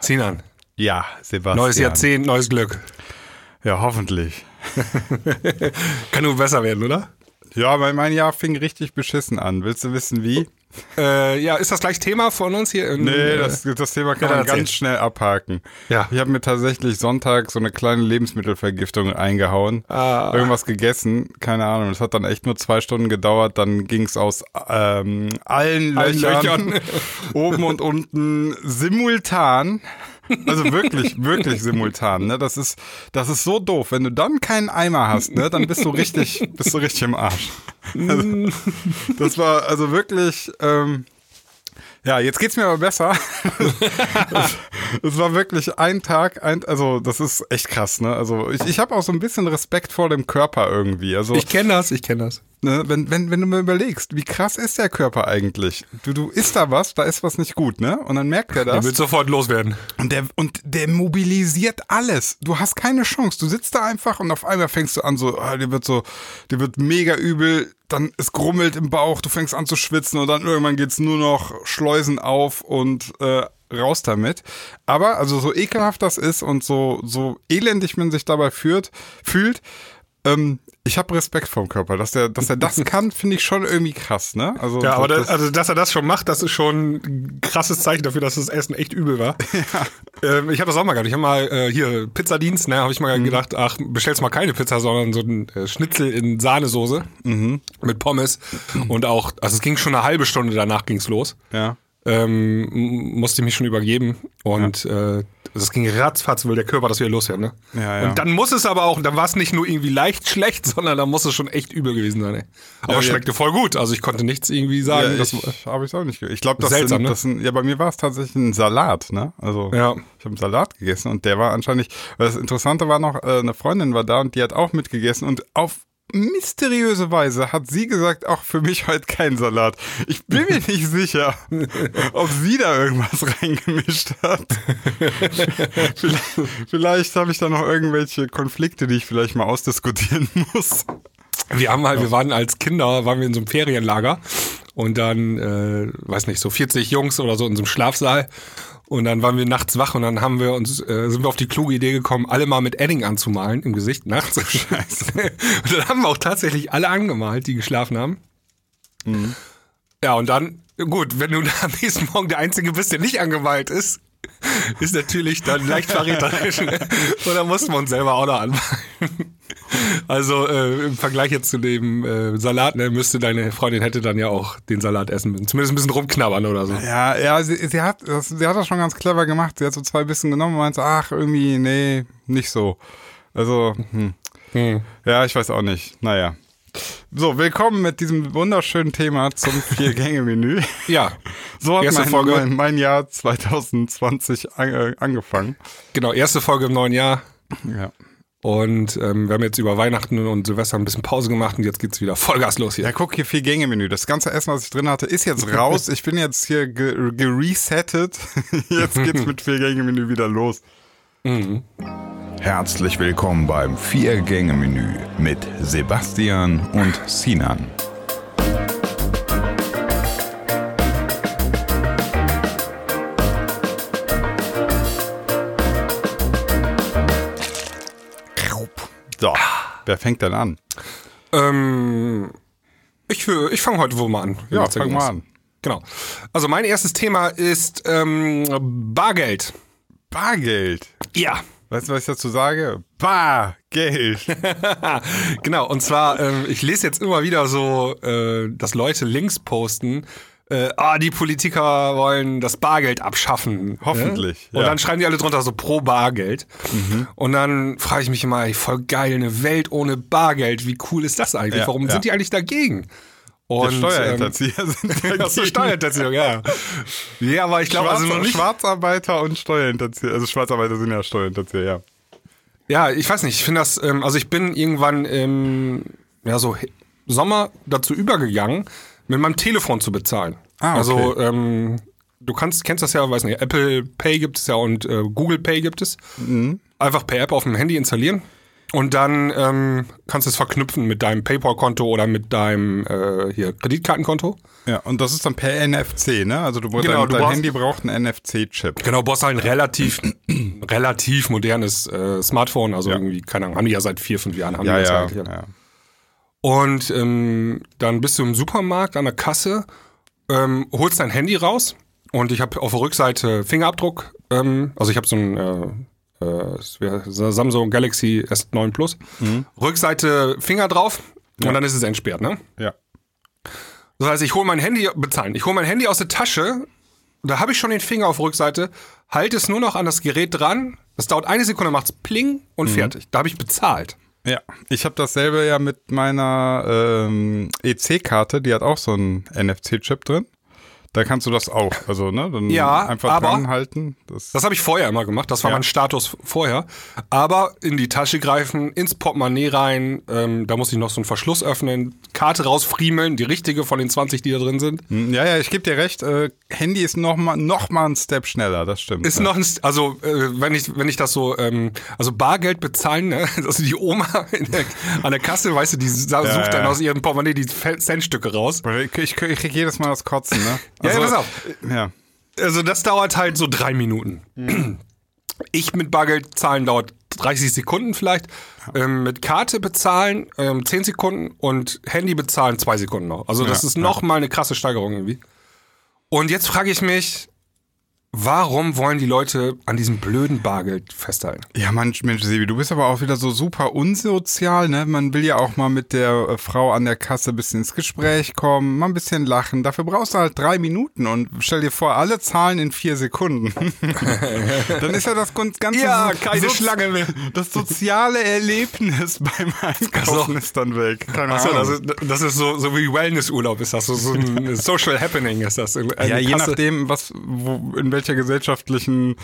Sinan, Ja, Sebastian. neues Jahrzehnt, neues Glück. Ja, hoffentlich. Kann nur besser werden, oder? Ja, mein, mein Jahr fing richtig beschissen an. Willst du wissen, wie? Äh, ja, ist das gleich Thema von uns hier? In, Nee, äh, das, das Thema kann ja, man ganz schnell abhaken. Ja. Ich habe mir tatsächlich Sonntag so eine kleine Lebensmittelvergiftung eingehauen. Ah. Irgendwas gegessen, keine Ahnung. Das hat dann echt nur zwei Stunden gedauert. Dann ging es aus ähm, allen, Allen Löchern, Löchern. oben und unten simultan. Also wirklich, wirklich simultan. Ne? Das ist, das ist so doof. Wenn du dann keinen Eimer hast, ne, dann bist du richtig, bist du richtig im Arsch. Also, das war also wirklich. Ähm, ja, jetzt geht's mir aber besser. Es war wirklich ein Tag, ein, also das ist echt krass, ne? Also ich, ich habe auch so ein bisschen Respekt vor dem Körper irgendwie. Also Ich kenne das, ich kenne das. ne, wenn, wenn, wenn du mir überlegst, wie krass ist der Körper eigentlich? Du, du isst da was, da ist was nicht gut, ne? Und dann merkt er Der das. wird sofort loswerden. Und der, und der mobilisiert alles. Du hast keine Chance. Du sitzt da einfach und auf einmal fängst du an so, ah, dir wird so, dir wird mega übel, dann es grummelt im Bauch, du fängst an zu schwitzen und dann irgendwann geht's nur noch Schleusen auf und äh, raus damit. Aber also so ekelhaft das ist und so, so elendig man sich dabei führt, fühlt, ähm, ich habe Respekt vom Körper. Dass der, dass er das kann, finde ich schon irgendwie krass, ne? Also, Ja, aber das, also, dass er das schon macht, das ist schon ein krasses Zeichen dafür, dass das Essen echt übel war. Ähm, ich habe das auch mal gehabt. Ich habe mal äh, hier Pizzadienst, ne, habe ich mal gedacht, ach, bestellst mal keine Pizza, sondern so ein äh, Schnitzel in Sahnesoße mit Pommes. Und auch, also es ging schon eine halbe Stunde danach ging's los. ja. Ähm, musste ich mich schon übergeben. Und äh, das ging ratzfatz, will der Körper das wieder loswerden. Ne? Ja, ja. Und dann muss es aber auch, dann war es nicht nur irgendwie leicht schlecht, sondern dann muss es schon echt übel gewesen sein. Ey. Aber Ja, es schmeckte voll gut. Also ich konnte nichts irgendwie sagen. Ja, das, ich habe ich auch nicht. Ich glaube, das, Seltsam, sind, ne? das sind, ja, bei mir war es tatsächlich ein Salat, ne? Also Ja. ich habe einen Salat gegessen und der war anscheinend. Das Interessante war noch, äh, eine Freundin war da und die hat auch mitgegessen und auf mysteriöse Weise hat sie gesagt, auch für mich heute kein Salat. Ich bin mir nicht sicher, ob sie da irgendwas reingemischt hat. vielleicht vielleicht habe ich da noch irgendwelche Konflikte, die ich vielleicht mal ausdiskutieren muss. Wir haben halt, wir waren als Kinder, waren wir in so einem Ferienlager und dann, äh, weiß nicht, so 40 Jungs oder so in so einem Schlafsaal. Und dann waren wir nachts wach und dann haben wir uns, äh, sind wir auf die kluge Idee gekommen, alle mal mit Edding anzumalen im Gesicht nachts. Scheiße. und dann haben wir auch tatsächlich alle angemalt, die geschlafen haben. Ja, und dann, gut, wenn du am nächsten Morgen der Einzige bist, der nicht angemalt ist, ist natürlich dann leicht verräterisch. ne? Und dann mussten wir uns selber auch noch anmalen. Also äh, im Vergleich jetzt zu dem äh, Salat, ne, müsste deine Freundin hätte dann ja auch den Salat essen müssen. Zumindest ein bisschen rumknabbern oder so. Ja, ja, sie, sie, hat, das, sie hat das schon ganz clever gemacht. Sie hat so zwei Bissen genommen und meinte, ach, irgendwie, nee, nicht so. Also, hm. Hm. ja, ich weiß auch nicht. Naja. So, willkommen mit diesem wunderschönen Thema zum Vier-Gänge-Menü. Ja, So hat Erste mein, Folge. mein, mein Jahr 2020 an, äh, angefangen. genau, erste Folge im neuen Jahr. Ja. Und ähm, wir haben jetzt über Weihnachten und Silvester ein bisschen Pause gemacht und jetzt geht's wieder Vollgas los hier. Ja, guck hier, Vier-Gänge-Menü. Das ganze Essen, was ich drin hatte, ist jetzt raus. Ich bin jetzt hier ge- geresettet. Jetzt geht's mit Vier-Gänge-Menü wieder los. Herzlich willkommen beim Vier-Gänge-Menü mit Sebastian und Sinan. So, wer fängt denn an? Ähm, ich für- ich fange heute wohl mal an. Ja, fang mal an. Genau. Also mein erstes Thema ist ähm, Bargeld. Bargeld. Ja. Weißt du, was ich dazu sage? Bargeld. Genau, und zwar, ähm, ich lese jetzt immer wieder so, äh, dass Leute Links posten, äh, ah, die Politiker wollen das Bargeld abschaffen. Hoffentlich, Ne? Und ja. dann schreiben die alle drunter so pro Bargeld. Und dann frage ich mich immer, ey, voll geil, eine Welt ohne Bargeld, wie cool ist das eigentlich? Ja, Warum ja. sind die eigentlich dagegen? Und, Steuerhinterzieher sind Ähm, dagegen. Ach so, Steuerhinterziehung, ja. Ja, aber ich glaube Schwarz, also. Schwarzarbeiter und Steuerhinterzieher. Also Schwarzarbeiter sind ja Steuerhinterzieher, ja. Ja, ich weiß nicht, ich finde das, ähm, also ich bin irgendwann im ja, so Sommer dazu übergegangen, mit meinem Telefon zu bezahlen. Ah, okay. Also ähm, du kannst, kennst das ja, weiß nicht, Apple Pay gibt es ja und äh, Google Pay gibt es. Mhm. Einfach per App auf dem Handy installieren und dann ähm, kannst du es verknüpfen mit deinem PayPal-Konto oder mit deinem äh, hier Kreditkartenkonto. Ja, und das ist dann per NFC, ne? Also du, Genau, dein, du dein brauchst- Handy braucht einen NFC-Chip. Genau, brauchst halt ein relativ, relativ modernes äh, Smartphone. Also Ja. irgendwie, keine Ahnung, haben die ja seit vier, fünf Jahren. Haben Ja, die das ja, ja. Und ähm, dann bist du im Supermarkt an der Kasse, ähm, holst dein Handy raus und ich habe auf der Rückseite Fingerabdruck. Ähm, also ich habe so ein äh, Samsung Galaxy S9 Plus. Rückseite Finger drauf und dann ist es entsperrt, ne? ja. Das heißt, ich hole mein Handy, bezahlen, ich hole mein Handy aus der Tasche, da habe ich schon den Finger auf Rückseite, halte es nur noch an das Gerät dran, das dauert eine Sekunde, macht's pling und fertig. Da habe ich bezahlt. Ja, ich habe dasselbe ja mit meiner ähm, EC-Karte, die hat auch so einen NFC-Chip drin. Da kannst du das auch, also ne, dann Ja, einfach aber- dran halten. Das, Das habe ich vorher immer gemacht, das war Ja. mein Status vorher. Aber in die Tasche greifen, ins Portemonnaie rein, ähm, da muss ich noch so einen Verschluss öffnen, Karte rausfriemeln, die richtige von den 20, die da drin sind. Hm, ja, ja, ich gebe dir recht. Äh, Handy ist noch mal, noch mal ein Step schneller, das stimmt. Ist ja. noch ein, also äh, wenn ich wenn ich das so, ähm, also Bargeld bezahlen, ne? also die Oma der, an der Kasse, weißt du, die sucht ja, dann aus ihrem Portemonnaie die Centstücke raus. Ich, ich, ich krieg jedes Mal das Kotzen, ne? Ja, ja, pass auf. Ja. Also das dauert halt so drei Minuten. Ich mit Bargeld zahlen dauert 30 Sekunden vielleicht. Ähm, mit Karte bezahlen ähm, 10 Sekunden und Handy bezahlen 2 Sekunden noch. Also das Ja, ist noch mal eine krasse Steigerung irgendwie. Und jetzt frage ich mich, warum wollen die Leute an diesem blöden Bargeld festhalten? Ja, Mensch, Mensch, Sebi, du bist aber auch wieder so super unsozial, ne? Man will ja auch mal mit der äh, Frau an der Kasse ein bisschen ins Gespräch kommen, mal ein bisschen lachen. Dafür brauchst du halt drei Minuten und stell dir vor, alle zahlen in vier Sekunden. Dann ist ja das ganze Ja, so- keine so- Schlange mehr. Das soziale Erlebnis beim Einkaufen ist dann weg. Keine Achso, das ist, das ist so, so wie Wellnessurlaub ist das, so, so ein Social Happening ist das. Ja, je nachdem, was, wo, in welcher gesellschaftlichen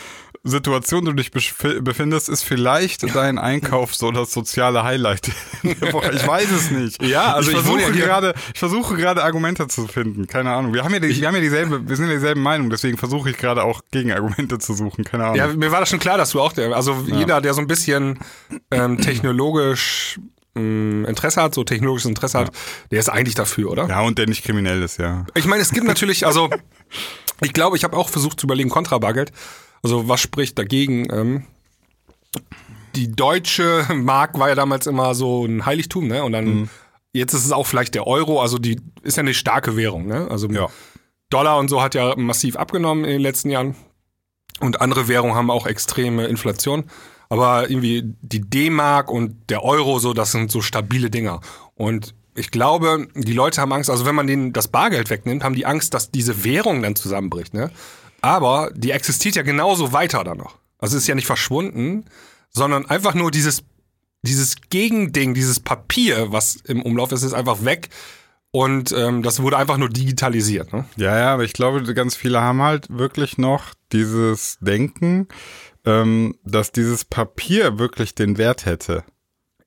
Situation du dich bef- befindest, ist vielleicht dein Einkauf so das soziale Highlight. Ich weiß es nicht. Ja, also ich ich versuche ja gerade, ich versuche gerade Argumente zu finden. Keine Ahnung. Wir haben ja, die, wir haben ja dieselbe, wir sind ja dieselben Meinung. Deswegen versuche ich gerade auch Gegenargumente zu suchen. Keine Ahnung. Ja, mir war das schon klar, dass du auch der, also jeder, der so ein bisschen ähm, technologisch Interesse hat, so technologisches Interesse hat, der ist eigentlich dafür, oder? ja, und der nicht kriminell ist, ja. Ich meine, es gibt natürlich, also ich glaube, ich habe auch versucht zu überlegen, Kontrabargeld. Also was spricht dagegen? Ähm, die deutsche Mark war ja damals immer so ein Heiligtum, ne? Und dann Mhm. jetzt ist es auch vielleicht der Euro, also die ist ja eine starke Währung, ne? Also Ja. Dollar und so hat ja massiv abgenommen in den letzten Jahren. Und andere Währungen haben auch extreme Inflation. Aber irgendwie die D-Mark und der Euro, so, das sind so stabile Dinger. Und ich glaube, die Leute haben Angst, also wenn man denen das Bargeld wegnimmt, haben die Angst, dass diese Währung dann zusammenbricht, ne? Aber die existiert ja genauso weiter dann noch. Also ist ja nicht verschwunden, sondern einfach nur dieses, dieses Gegending, dieses Papier, was im Umlauf ist, ist einfach weg. Und ähm, das wurde einfach nur digitalisiert, ne? Ja, ja, aber ich glaube, ganz viele haben halt wirklich noch dieses Denken, ähm, dass dieses Papier wirklich den Wert hätte.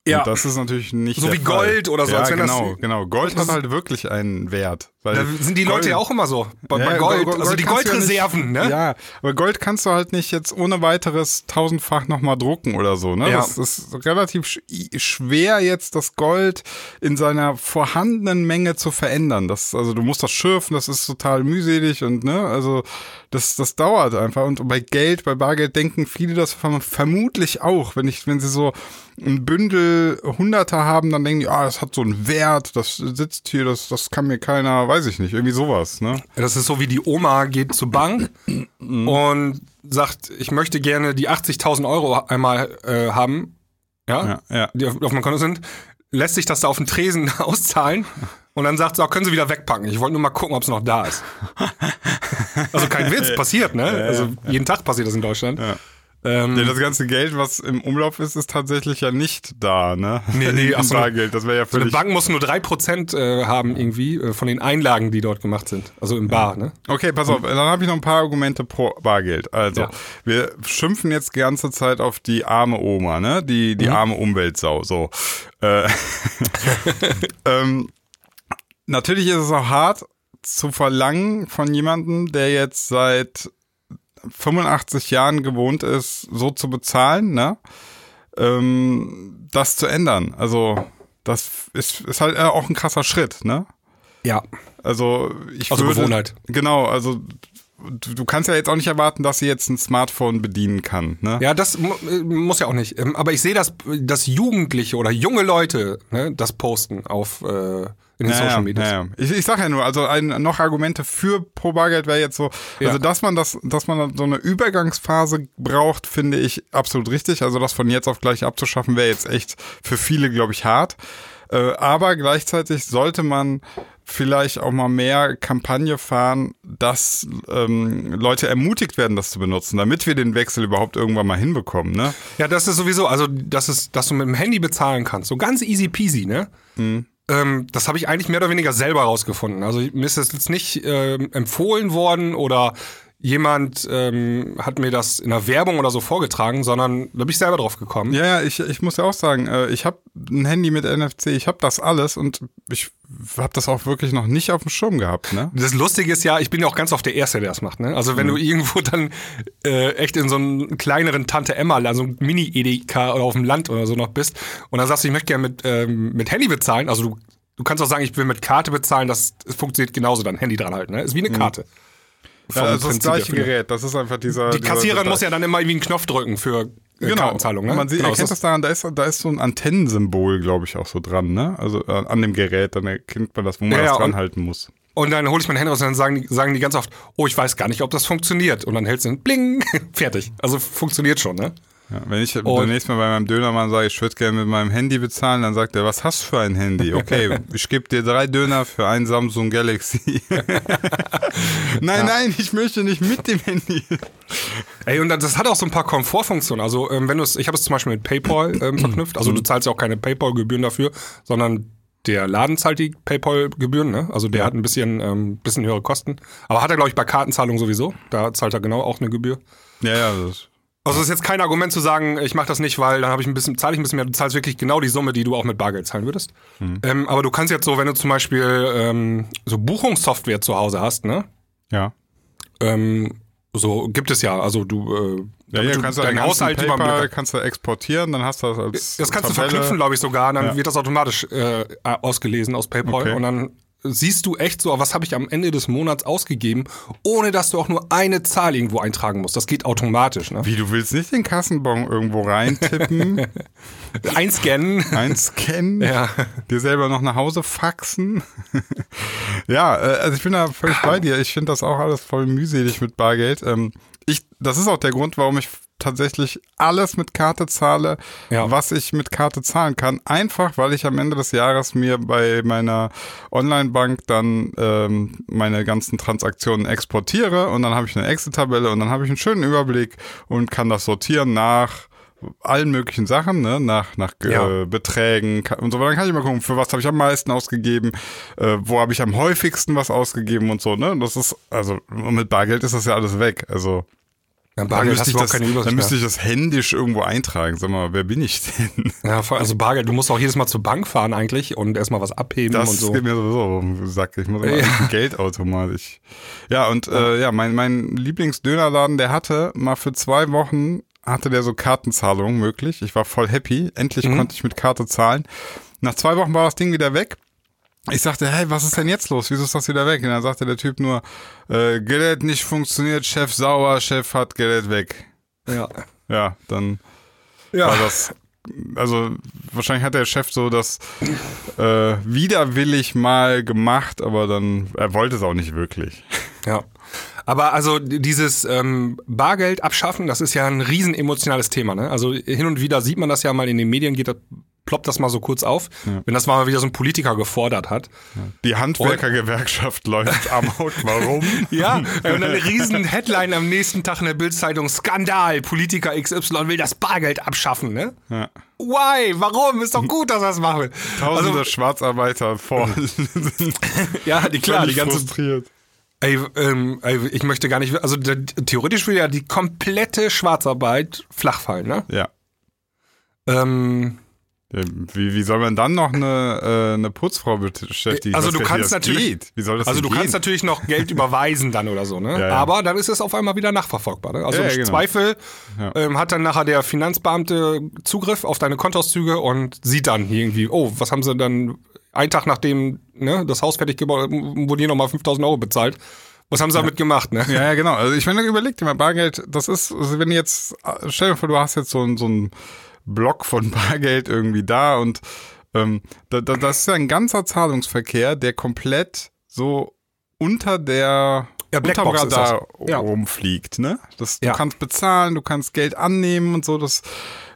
Ja. Und das ist natürlich nicht So wie Fall. Gold oder so, Ja, genau, genau. Gold hat halt wirklich einen Wert. Weil Da sind die Leute Gold- ja auch immer so. Bei, Ja, ja, Gold, Gold- also die ja Goldreserven, nicht, ne? Ja, aber Gold kannst du halt nicht jetzt ohne weiteres tausendfach nochmal drucken oder so, ne? Ja. Das ist relativ sch schwer jetzt das Gold in seiner vorhandenen Menge zu verändern. Das, also du musst das schürfen, das ist total mühselig und ne, also das, das dauert einfach. Und bei Geld, bei Bargeld denken viele das verm- vermutlich auch. Wenn ich, wenn sie so ein Bündel Hunderter haben, dann denken die, ah, das hat so einen Wert, das sitzt hier, das, das kann mir keiner, weiß ich nicht, irgendwie sowas, ne? Das ist so wie die Oma geht zur Bank und sagt, ich möchte gerne die 80.000 Euro einmal äh, haben, ja, Ja, ja. die auf, auf meinem Konto sind, lässt sich das da auf den Tresen auszahlen und dann sagt sie, auch, können Sie wieder wegpacken. Ich wollte nur mal gucken, ob es noch da ist. also kein Witz, passiert, ne? Also jeden Tag passiert das in Deutschland. Ähm, Ja, das ganze Geld, was im Umlauf ist, ist tatsächlich ja nicht da, ne? Nee, nee, ach so. Bargeld, das wäre ja so eine völlig... Bank muss nur 3% äh, haben irgendwie äh, von den Einlagen, die dort gemacht sind. Also im Bar, ne? Okay, pass auf, dann habe ich noch ein paar Argumente pro Bargeld. Also, Ja. wir schimpfen jetzt die ganze Zeit auf die arme Oma, ne? Die, Mhm. die arme Umweltsau, so. Äh, ähm, natürlich ist es auch hart zu verlangen von jemandem, der jetzt seit 85 Jahren gewohnt ist, so zu bezahlen, ne? ähm, das zu ändern. Also das ist, ist halt auch ein krasser Schritt, ne? Ja. Also ich Also würde, Gewohnheit. Genau, also du, du kannst ja jetzt auch nicht erwarten, dass sie jetzt ein Smartphone bedienen kann, ne? Ja, das mu äh, muss ja auch nicht. Ähm, Aber ich sehe, dass, dass Jugendliche oder junge Leute ne, das posten auf äh, in den Ja, Social Media. Ja, ja. Ich, ich sag ja nur, also ein, noch Argumente für pro Bargeld wäre jetzt so, also Ja. dass man das, dass man so eine Übergangsphase braucht, finde ich absolut richtig. Also das von jetzt auf gleich abzuschaffen, wäre jetzt echt für viele, glaube ich, hart. Äh, aber gleichzeitig sollte man vielleicht auch mal mehr Kampagne fahren, dass ähm, Leute ermutigt werden, das zu benutzen, damit wir den Wechsel überhaupt irgendwann mal hinbekommen. Ne? Ja, das ist sowieso, also das ist, dass du mit dem Handy bezahlen kannst, so ganz easy peasy, ne? Ähm, das habe ich eigentlich mehr oder weniger selber rausgefunden. Also mir ist das jetzt nicht ähm, empfohlen worden oder jemand ähm, hat mir das in der Werbung oder so vorgetragen, sondern da bin ich selber drauf gekommen. Ja, ja, ich, ich muss ja auch sagen, äh, ich habe ein Handy mit NFC, ich habe das alles und ich habe das auch wirklich noch nicht auf dem Schirm gehabt. Ne? Das Lustige ist ja, ich bin ja auch ganz oft der Erste, der das macht. Ne? Also wenn du irgendwo dann äh, echt in so einem kleineren Tante Emma, also ein Mini-Edeka oder auf dem Land oder so noch bist und dann sagst du, ich möchte gerne mit, ähm, mit Handy bezahlen, also du, du kannst auch sagen, ich will mit Karte bezahlen, das, funktioniert genauso, dann Handy dran halten. Ne? Ist wie eine Karte. Ja, Vom also das gleiche. Gerät, das ist einfach dieser. Die Kassiererin muss ja dann immer irgendwie einen Knopf drücken für äh, Genau, Kartenzahlung. Ne? man sieht, genau, erkennt das daran, da ist, da ist so ein Antennensymbol, glaube ich, auch so dran, ne? Also äh, an dem Gerät, dann erkennt man das, wo man Ja, das ja, dran halten muss. Und dann hole ich mein Handy raus und dann sagen die, sagen die ganz oft, oh, ich weiß gar nicht, ob das funktioniert. Und dann hältst du den Bling, fertig. Also funktioniert schon, ne? Ja, wenn ich Und- demnächst mal bei meinem Dönermann sage, ich würde gerne mit meinem Handy bezahlen, dann sagt er, was hast du für ein Handy? Okay, ich gebe dir drei Döner für ein Samsung Galaxy. nein, nein, ich möchte nicht mit dem Handy. Ey, und das hat auch so ein paar Komfortfunktionen. Also, ähm, wenn du es, ich habe es zum Beispiel mit PayPal ähm, verknüpft. Also, du zahlst ja auch keine PayPal-Gebühren dafür, sondern der Laden zahlt die PayPal-Gebühren, ne? Also, der hat ein bisschen, ähm, bisschen höhere Kosten. Aber hat er, glaube ich, bei Kartenzahlung sowieso. Da zahlt er genau auch eine Gebühr. Ja, ja, das Also, es ist jetzt kein Argument zu sagen, ich mache das nicht, weil dann habe ich ein bisschen, zahle ich ein bisschen mehr. Du zahlst wirklich genau die Summe, die du auch mit Bargeld zahlen würdest. Ähm, aber du kannst jetzt so, wenn du zum Beispiel ähm, so Buchungssoftware zu Hause hast, ne? ja. Ähm, so gibt es ja. Also du, äh, Ja, ja, du kannst du deinen Haushalt überblicken. kannst du exportieren, dann hast du das als Das kannst du Tabelle. verknüpfen, glaube ich, sogar. Dann Ja. wird das automatisch äh, ausgelesen aus PayPal. Okay. Und dann siehst du echt so, was habe ich am Ende des Monats ausgegeben, ohne dass du auch nur eine Zahl irgendwo eintragen musst. Das geht automatisch. Ne? Wie, du willst nicht den Kassenbon irgendwo reintippen, Einscannen. einscannen, Ja. dir selber noch nach Hause faxen? ja, äh, also ich bin da völlig bei dir. Ich finde das auch alles voll mühselig mit Bargeld. Ähm, ich, das ist auch der Grund, warum ich tatsächlich alles mit Karte zahle, Ja. was ich mit Karte zahlen kann. Einfach, weil ich am Ende des Jahres mir bei meiner Online-Bank dann ähm, meine ganzen Transaktionen exportiere und dann habe ich eine Excel-Tabelle und dann habe ich einen schönen Überblick und kann das sortieren nach allen möglichen Sachen, ne? nach, nach äh, Ja. Beträgen ka- und so. Dann kann ich mal gucken, für was habe ich am meisten ausgegeben, äh, wo habe ich am häufigsten was ausgegeben und so. Ne? Das ist, also mit Bargeld ist das ja alles weg. Also dann Bargeld hast müsste, ich das, dann müsste ich das händisch irgendwo eintragen. Sag mal, wer bin ich denn? Ja, also Bargeld, du musst auch jedes Mal zur Bank fahren eigentlich und erstmal was abheben Das und so. geht mir sowieso auf den Sack. Ich muss immer Ja. ein Geldautomat. Ich, ja, und äh, ja, mein, mein Lieblingsdönerladen, der hatte mal für zwei Wochen, hatte der so Kartenzahlungen möglich. Ich war voll happy. Endlich Mhm. konnte ich mit Karte zahlen. Nach zwei Wochen war das Ding wieder weg. Ich sagte, hey, was ist denn jetzt los? Wieso ist das wieder weg? Und dann sagte der Typ nur, äh, Gerät nicht funktioniert, Chef sauer, Chef hat Gerät weg. Ja. Ja, dann Ja. war das. Also wahrscheinlich hat der Chef so das äh, widerwillig mal gemacht, aber dann er wollte es auch nicht wirklich. Ja. Aber also dieses ähm, Bargeld abschaffen, das ist ja ein riesen emotionales Thema. Ne? Also hin und wieder sieht man das ja mal in den Medien, geht das, ploppt das mal so kurz auf, wenn das mal wieder so ein Politiker gefordert hat. Die Handwerkergewerkschaft läuft amok. Warum? Ja, und dann eine riesen Headline am nächsten Tag in der Bildzeitung: Skandal, Politiker XY will das Bargeld abschaffen. Ne? Ja. Why? Warum? Ist doch gut, dass er das machen will. Tausende Also, Schwarzarbeiter vor ja, die, klar, die ganze frustriert. Ey, ähm, ey, ich möchte gar nicht, also der, theoretisch will ja die komplette Schwarzarbeit flach fallen, ne? Ja. Ähm, Ja, Wie, wie soll man dann noch eine, äh, eine Putzfrau beschäftigen? Also du kannst natürlich-. Wie soll das Also du kannst natürlich noch Geld überweisen dann oder so, ne? Ja, ja. Aber dann ist es auf einmal wieder nachverfolgbar. Ne? Also Ja, ja, im genau. Zweifel Ja. ähm, hat dann nachher der Finanzbeamte Zugriff auf deine Kontoauszüge und sieht dann irgendwie, oh, was haben sie dann einen Tag nachdem ne, das Haus fertig gebaut wurden hier nochmal 5000 Euro bezahlt. Was haben sie damit gemacht, ne? Ja, ja, genau. Also ich meine, überleg dir mal, Bargeld, das ist, also wenn jetzt, stell dir vor, du hast jetzt so, ein- so einen Block von Bargeld irgendwie da und ähm, da, da, das ist ja ein ganzer Zahlungsverkehr, der komplett so unter der Ja, unterm Radar das. Ja. rumfliegt, ne? Das, du Ja. kannst bezahlen, du kannst Geld annehmen und so. Das,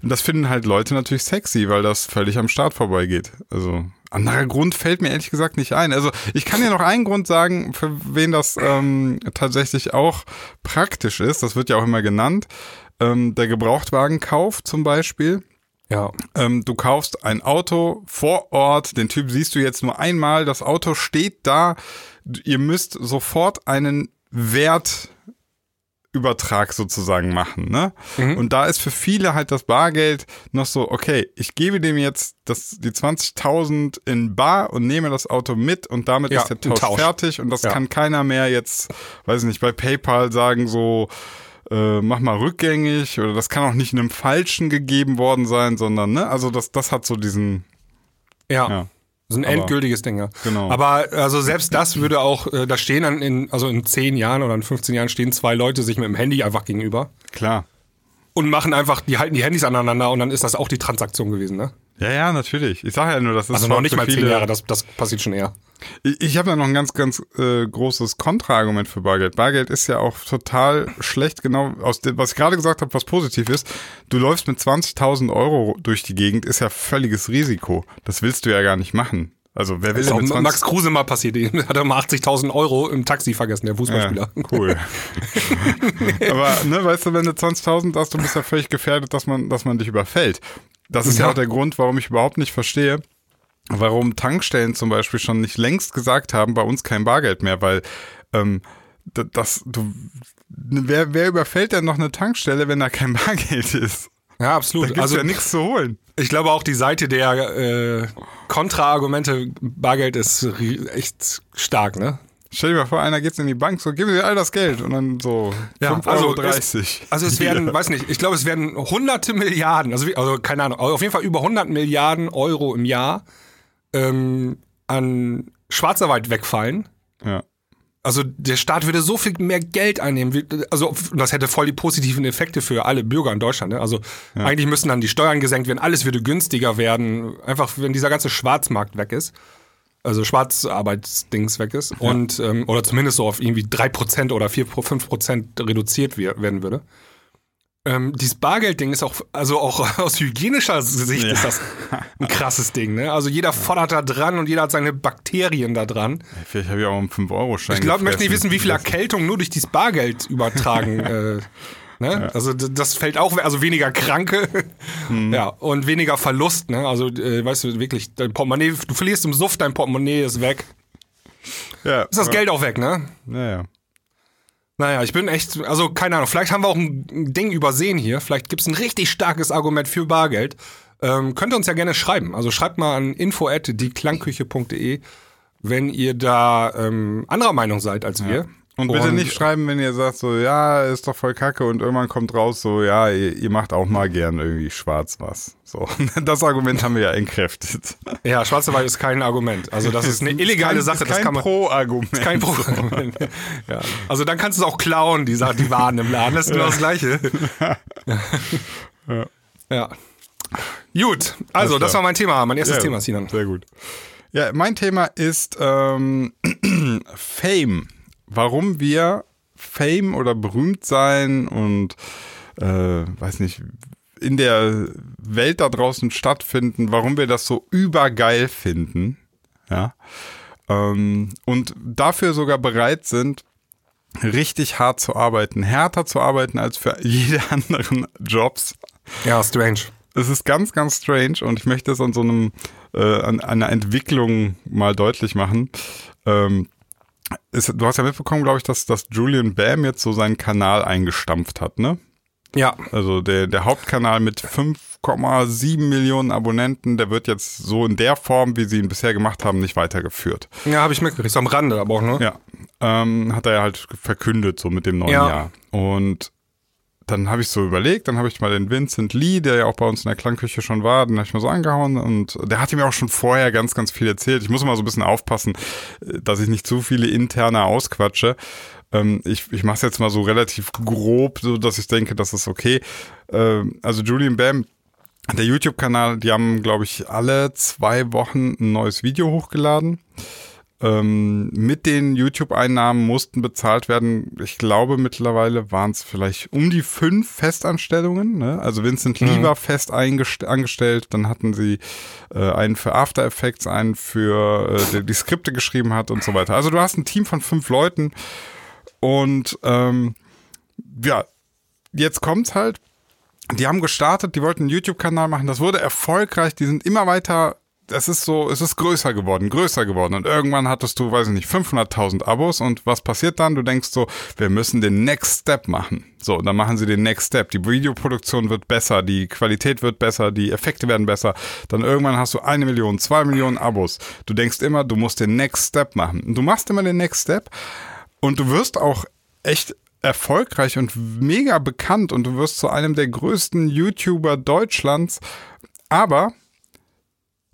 das finden halt Leute natürlich sexy, weil das völlig am Start vorbeigeht. Also anderer Grund fällt mir ehrlich gesagt nicht ein. Also ich kann dir noch einen Grund sagen, für wen das ähm, tatsächlich auch praktisch ist. Das wird ja auch immer genannt. Ähm, der Gebrauchtwagenkauf zum Beispiel. Ja. Ähm, du kaufst ein Auto vor Ort, den Typ siehst du jetzt nur einmal, das Auto steht da, ihr müsst sofort einen Wertübertrag sozusagen machen, ne? Und da ist für viele halt das Bargeld noch so, okay, ich gebe dem jetzt das, die 20.000 in Bar und nehme das Auto mit und damit Ja, ist der Tausch, Tausch. fertig und das Ja. kann keiner mehr jetzt, weiß ich nicht, bei PayPal sagen so, äh, mach mal rückgängig oder das kann auch nicht einem Falschen gegeben worden sein, sondern, ne, also das, das hat so diesen, Ja. ja, So ein Aber- endgültiges Ding, ja. Genau. Aber also selbst das würde auch, äh, da stehen dann in, also in 10 Jahren oder in 15 Jahren stehen zwei Leute sich mit dem Handy einfach gegenüber klar. und machen einfach, die halten die Handys aneinander und dann ist das auch die Transaktion gewesen, ne? Ja, ja, natürlich. Ich sage ja nur, das ist Also noch nicht mal 10 viele- Jahre, das, das passiert schon eher. Ich, ich habe da noch ein ganz, ganz äh, großes Kontraargument für Bargeld. Bargeld ist ja auch total schlecht, genau aus dem, was ich gerade gesagt habe, was positiv ist. Du läufst mit 20.000 Euro durch die Gegend, ist ja völliges Risiko. Das willst du ja gar nicht machen. Also wer will Ist denn auch mit 20 Max Kruse mal passiert, der hat er mal 80.000 Euro im Taxi vergessen, der Fußballspieler. Ja, cool. Aber, ne, weißt du, wenn du 20.000 hast, du bist ja völlig gefährdet, dass man, dass man dich überfällt. Das ist ja. Ja. auch der Grund, warum ich überhaupt nicht verstehe, warum Tankstellen zum Beispiel schon nicht längst gesagt haben, bei uns kein Bargeld mehr, weil ähm, da- das, du, wer, wer überfällt denn noch eine Tankstelle, wenn da kein Bargeld ist? Ja, Da absolut. gibt's Also ja nichts zu holen. ich glaube auch die Seite der äh, Kontraargumente, Bargeld ist echt stark, ne? Stell dir mal vor, einer geht in die Bank, so, gib mir all das Geld und dann so Ja, 5,30 also Euro. es- Also es werden, weiß nicht, ich glaube, es werden hunderte Milliarden, also, also keine Ahnung, auf jeden Fall über 100 Milliarden Euro im Jahr ähm, an Schwarzarbeit wegfallen. ja. Also der Staat würde so viel mehr Geld einnehmen. Also das hätte voll die positiven Effekte für alle Bürger in Deutschland. Ne? Also eigentlich müssten dann die Steuern gesenkt werden, alles würde günstiger werden. Einfach wenn dieser ganze Schwarzmarkt weg ist. Also Schwarzarbeitsdings weg ist. Und ähm, oder zumindest so auf irgendwie 3% oder 4, 5% reduziert werden würde. Ähm, dieses Bargeldding ist auch, also auch aus hygienischer Sicht ist das ein krasses Ding. Ne? Also jeder fordert da dran und jeder hat seine Bakterien da dran. Vielleicht habe ich auch einen 5-Euro-Schein. Ich glaube, ich möchte nicht wissen, wie viel Erkältung nur durch dieses Bargeld übertragen. äh, ne? Also d- das fällt auch, also weniger Kranke, Mhm. ja, und weniger Verlust. Ne? Also äh, weißt du wirklich, dein Portemonnaie, du verlierst im Suff, dein Portemonnaie ist weg. Ja, Ist das Geld auch weg, ne? Naja. Naja, ich bin echt, also keine Ahnung, vielleicht haben wir auch ein Ding übersehen hier. Vielleicht gibt es ein richtig starkes Argument für Bargeld. Ähm, könnt ihr uns ja gerne schreiben. Also schreibt mal an info@dieklangküche.de, wenn ihr da ähm, anderer Meinung seid als wir. Und bitte nicht schreiben, wenn ihr sagt so, ja, ist doch voll kacke und irgendwann kommt raus so, ja, ihr, ihr macht auch mal gern irgendwie schwarz was. So, das Argument haben wir ja entkräftet. Ja, Schwarzarbeit ist kein Argument. Also das ist eine illegale kein, Sache. Ist Das kein kann man. Pro-Argument. Kein Problem. ja. Also dann kannst du es auch klauen, die, die Waren im Laden. Das ist nur das Gleiche. ja. Gut, also das war mein Thema, mein erstes Ja, Thema, Sinan. Sehr gut. Ja, mein Thema ist ähm, Fame. Warum wir Fame oder berühmt sein und äh, weiß nicht, in der Welt da draußen stattfinden, warum wir das so übergeil finden. Ja. Ähm, und dafür sogar bereit sind, richtig hart zu arbeiten, härter zu arbeiten als für jede anderen Jobs. Ja, strange. Es ist ganz, ganz strange und ich möchte es an so einem, äh, an einer Entwicklung mal deutlich machen. Ähm, ist, du hast ja mitbekommen, glaube ich, dass, dass Julian Bam jetzt so seinen Kanal eingestampft hat, ne? Ja. Also der, der Hauptkanal mit 5,7 Millionen Abonnenten, der wird jetzt so in der Form, wie sie ihn bisher gemacht haben, nicht weitergeführt. Ja, habe ich mitgekriegt. So am Rande aber auch, ne? Ja. Ähm, hat er ja halt verkündet, so mit dem neuen Ja. Jahr. Und dann habe ich so überlegt, dann habe ich mal den Vincent Lee, der ja auch bei uns in der Klangküche schon war, den habe ich mal so angehauen und der hatte mir auch schon vorher ganz, ganz viel erzählt. Ich muss immer so ein bisschen aufpassen, äh, dass ich nicht zu viele interne ausquatsche. Ähm, ich ich mache es jetzt mal so relativ grob, so dass ich denke, das ist okay. Ähm, also Julian Bam, der YouTube-Kanal, die haben, glaube ich, alle zwei Wochen ein neues Video hochgeladen. Ähm, mit den YouTube-Einnahmen mussten bezahlt werden, ich glaube mittlerweile waren es vielleicht um die fünf Festanstellungen. Ne? Also Vincent Lee war fest angestellt, dann hatten sie äh, einen für After Effects, einen für, äh, der die Skripte geschrieben hat und so weiter. Also du hast ein Team von fünf Leuten und ähm, ja, jetzt kommt's halt. Die haben gestartet, die wollten einen YouTube-Kanal machen, das wurde erfolgreich, die sind immer weiter, es ist so, es ist größer geworden, größer geworden und irgendwann hattest du, weiß ich nicht, 500.000 Abos und was passiert dann? Du denkst so, wir müssen den Next Step machen. So, dann machen sie den Next Step. Die Videoproduktion wird besser, die Qualität wird besser, die Effekte werden besser. Dann irgendwann hast du eine Million, zwei Millionen Abos. Du denkst immer, du musst den Next Step machen. Und du machst immer den Next Step und du wirst auch echt erfolgreich und mega bekannt und du wirst zu einem der größten YouTuber Deutschlands. Aber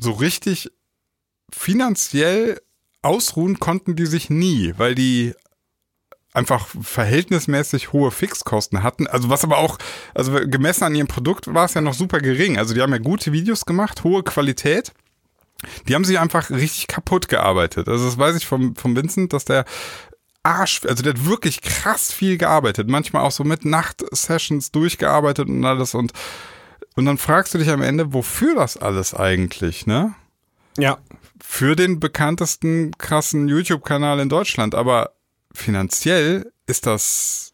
so richtig finanziell ausruhen konnten die sich nie, weil die einfach verhältnismäßig hohe Fixkosten hatten. Also was aber auch, also gemessen an ihrem Produkt war es ja noch super gering. Also die haben ja gute Videos gemacht, hohe Qualität. Die haben sich einfach richtig kaputt gearbeitet. Also das weiß ich vom, vom Vincent, dass der Arsch, also der hat wirklich krass viel gearbeitet. Manchmal auch so mit Nachtsessions durchgearbeitet und alles und und dann fragst du dich am Ende, wofür das alles eigentlich, ne? Ja. Für den bekanntesten krassen YouTube-Kanal in Deutschland. Aber finanziell ist das,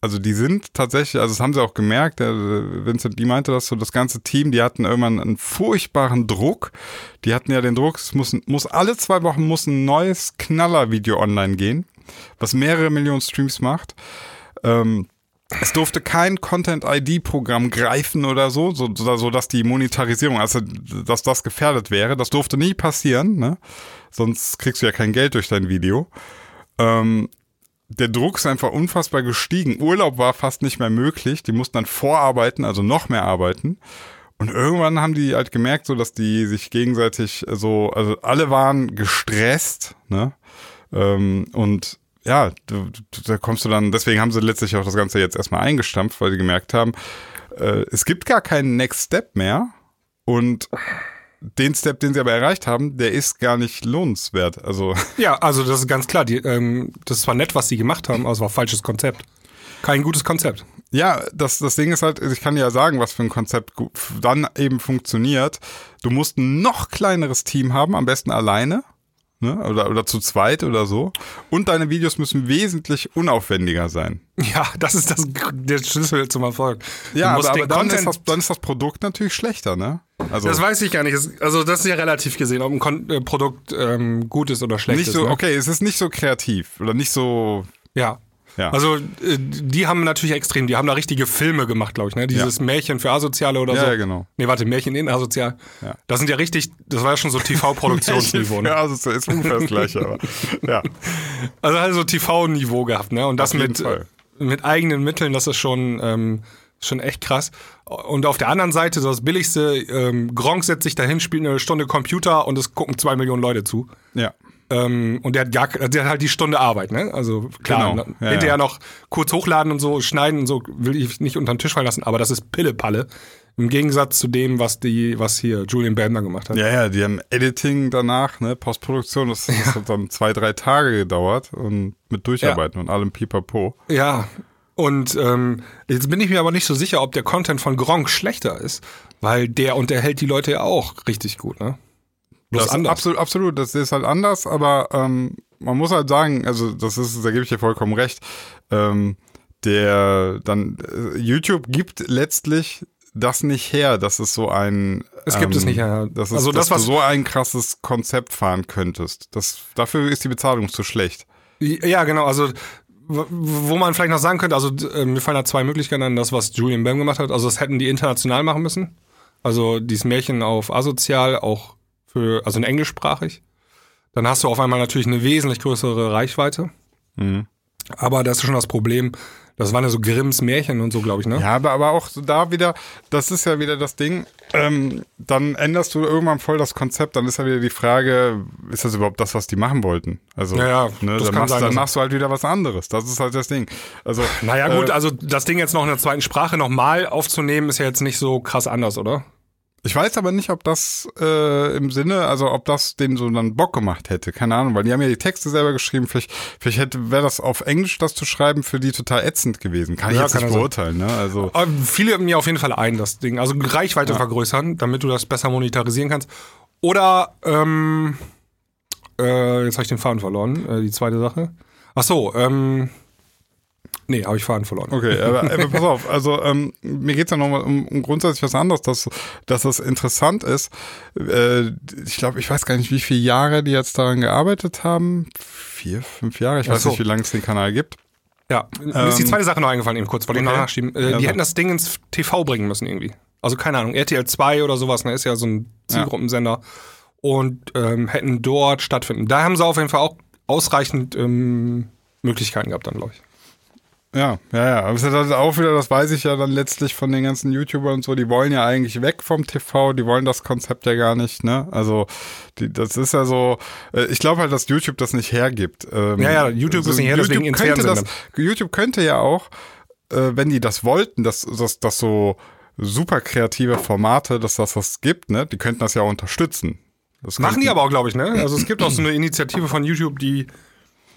also die sind tatsächlich, also das haben sie auch gemerkt, der Vincent, die meinte das so, das ganze Team, die hatten irgendwann einen furchtbaren Druck. Die hatten ja den Druck, es muss, muss alle zwei Wochen muss ein neues Knaller-Video online gehen, was mehrere Millionen Streams macht. Ähm, es durfte kein Content-ID-Programm greifen oder so, so, so, so dass die Monetarisierung, also dass das gefährdet wäre. Das durfte nie passieren, ne? Sonst kriegst du ja kein Geld durch dein Video. Ähm, der Druck ist einfach unfassbar gestiegen. Urlaub war fast nicht mehr möglich. Die mussten dann vorarbeiten, also noch mehr arbeiten. Und irgendwann haben die halt gemerkt, so dass die sich gegenseitig so, also alle waren gestresst, ne? Ähm, und ja, du, du, da kommst du dann, deswegen haben sie letztlich auch das Ganze jetzt erstmal eingestampft, weil sie gemerkt haben, äh, es gibt gar keinen Next Step mehr und den Step, den sie aber erreicht haben, der ist gar nicht lohnenswert. Also Ja, also das ist ganz klar. Die, ähm, das zwar nett, was sie gemacht haben, aber es war falsches Konzept. Kein gutes Konzept. ja, das, das Ding ist halt, ich kann ja sagen, was für ein Konzept dann eben funktioniert. Du musst ein noch kleineres Team haben, am besten alleine. Ne? Oder, oder zu zweit oder so. Und deine Videos müssen wesentlich unaufwendiger sein. Ja, das ist das, der Schlüssel zum Erfolg. Ja, aber, aber dann, ist das, dann ist das Produkt natürlich schlechter, ne? Also Das weiß ich gar nicht. Also das ist ja relativ gesehen, ob ein Kon äh, Produkt ähm, gut ist oder schlecht nicht ist. so, ne? okay, es ist nicht so kreativ oder nicht so. Ja. Ja. Also äh, die haben natürlich extrem, die haben da richtige Filme gemacht, glaube ich, ne? Dieses Märchen für Asoziale oder Ja, so. ja, genau. Nee, warte, Märchen in Asozial. Ja. Das sind ja richtig, das war ja schon so TV-Produktionsniveau, ne? Ja, also es ist ungefähr das gleiche, aber. Ja. Also halt so TV-Niveau gehabt, ne? Und das mit, Fall. mit eigenen Mitteln, das ist schon, ähm, schon echt krass. Und auf der anderen Seite, so das Billigste, ähm, Gronk setzt sich dahin, spielt eine Stunde Computer und es gucken zwei Millionen Leute zu. Ja. Ähm, und der hat, gar, der hat halt die Stunde Arbeit, ne? Also klar, Genau. ne? Ja, hinterher ja. noch kurz hochladen und so, schneiden und so, will ich nicht unter den Tisch fallen lassen, aber das ist Pille-Palle. Im Gegensatz zu dem, was die, was hier Julian dann gemacht hat. Ja, ja, die haben Editing danach, ne, Postproduktion, das, das hat dann zwei, drei Tage gedauert und mit Durcharbeiten und allem Pipapo. Ja, und ähm, jetzt bin ich mir aber nicht so sicher, ob der Content von Gronk schlechter ist, weil der unterhält die Leute ja auch richtig gut, ne? Bloß anders. Absolut, absolut, das ist halt anders, aber ähm, man muss halt sagen, also das ist, da gebe ich dir vollkommen recht, ähm, der dann, äh, YouTube gibt letztlich das nicht her, dass es so ein Es gibt es nicht her. Das ist, Also das, dass was- du so ein krasses Konzept fahren könntest. Das, dafür ist die Bezahlung zu schlecht. Ja, genau, also wo man vielleicht noch sagen könnte, also äh, mir fallen da zwei Möglichkeiten an, das, was Julian Bam gemacht hat. Also das hätten die international machen müssen. Also dieses Märchen auf asozial, auch für, also in englischsprachig. Dann hast du auf einmal natürlich eine wesentlich größere Reichweite. Mhm. Aber das ist schon das Problem. Das waren ja so Grimms Märchen und so, glaube ich, ne? Ja, aber, aber auch so da wieder, das ist ja wieder das Ding, ähm, dann änderst du irgendwann voll das Konzept, dann ist ja wieder die Frage, ist das überhaupt das, was die machen wollten? Also, Ja, ja, ne, das dann, kann machst, sein, dann machst du halt wieder was anderes. Das ist halt das Ding. Also, Naja, gut, äh, also das Ding jetzt noch in der zweiten Sprache nochmal aufzunehmen, ist ja jetzt nicht so krass anders, oder? Ich weiß aber nicht, ob das äh, im Sinne, also ob das denen so dann Bock gemacht hätte. Keine Ahnung, weil die haben ja die Texte selber geschrieben. Vielleicht, vielleicht hätte wäre das auf Englisch das zu schreiben für die total ätzend gewesen. Kann ich Ja, jetzt kann nicht ja beurteilen. Ne? Also Aber viele mir auf jeden Fall ein, das Ding. Also Reichweite vergrößern, damit du das besser monetarisieren kannst. Oder, ähm, äh, jetzt habe ich den Faden verloren, äh, die zweite Sache. Ach so, ähm, nee, habe ich Faden verloren. Okay, aber, aber pass auf, also ähm, mir geht's ja nochmal um, um grundsätzlich was anderes, dass, dass das interessant ist. Äh, ich glaube, ich weiß gar nicht, wie viele Jahre die jetzt daran gearbeitet haben. Vier, fünf Jahre, ich Ach weiß so. nicht, wie lange es den Kanal gibt. Ja, mir ist die zweite Sache noch eingefallen, eben kurz, wollte ich Ähm, okay. noch nachschieben. Äh, Ja, die hätten das Ding ins TV bringen müssen irgendwie. Also keine Ahnung, RTL 2 oder sowas, ne, ist ja so ein Zielgruppensender. Und ähm, hätten dort stattfinden. Da haben sie auf jeden Fall auch ausreichend ähm, Möglichkeiten gehabt dann, glaube ich. Ja, ja, ja. Aber es ist halt auch wieder, das weiß ich ja dann letztlich von den ganzen YouTubern und so, die wollen ja eigentlich weg vom TV, die wollen das Konzept ja gar nicht, ne? Also, die, das ist ja so, äh, ich glaube halt, dass YouTube das nicht hergibt. Ähm, Ja, ja, YouTube ist nicht her, deswegen ins könnte das, YouTube könnte ja auch, äh, wenn die das wollten, dass, dass, dass so super kreative Formate, dass das was gibt, ne? Die könnten das ja auch unterstützen. Das Machen die aber auch, glaube ich, ne? Also es gibt auch so eine Initiative von YouTube, die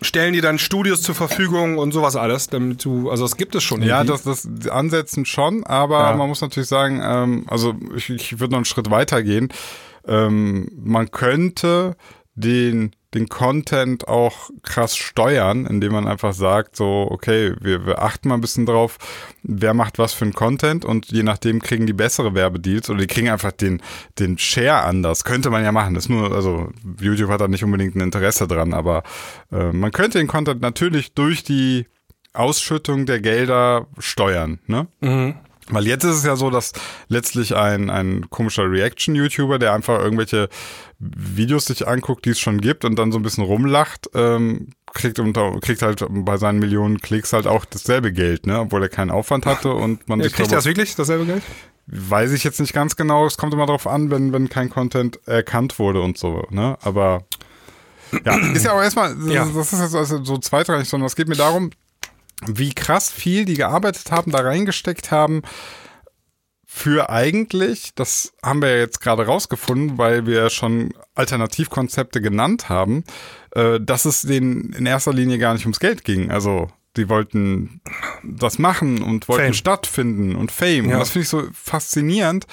stellen dir dann Studios zur Verfügung und sowas alles, damit du, also das gibt es schon. Ja, irgendwie. das, das Ansätzen schon, aber Ja. man muss natürlich sagen, ähm, also ich, ich würde noch einen Schritt weiter gehen. Ähm, man könnte den, den Content auch krass steuern, indem man einfach sagt, so, okay, wir, wir achten mal ein bisschen drauf, wer macht was für einen Content und je nachdem kriegen die bessere Werbedeals oder die kriegen einfach den, den Share anders. Könnte man ja machen. Das ist nur, also YouTube hat da nicht unbedingt ein Interesse dran, aber äh, man könnte den Content natürlich durch die Ausschüttung der Gelder steuern, ne? Weil jetzt ist es ja so, dass letztlich ein, ein komischer Reaction-YouTuber, der einfach irgendwelche Videos sich anguckt, die es schon gibt und dann so ein bisschen rumlacht, ähm, kriegt, unter, kriegt halt bei seinen Millionen Klicks halt auch dasselbe Geld, ne? Obwohl er keinen Aufwand hatte und man Ja, sich Kriegt darüber- das wirklich dasselbe Geld? Weiß ich jetzt nicht ganz genau. Es kommt immer darauf an, wenn, wenn kein Content erkannt wurde und so, ne? Aber ja, ist ja auch erstmal, das, Ja. das ist jetzt also so zweitrangig, sondern es geht mir darum, wie krass viel die gearbeitet haben, da reingesteckt haben, für eigentlich, das haben wir ja jetzt gerade rausgefunden, weil wir ja schon Alternativkonzepte genannt haben, äh, dass es denen in erster Linie gar nicht ums Geld ging. Also die wollten das machen und wollten Fame. stattfinden und Fame. Ja. Und das finde ich so faszinierend.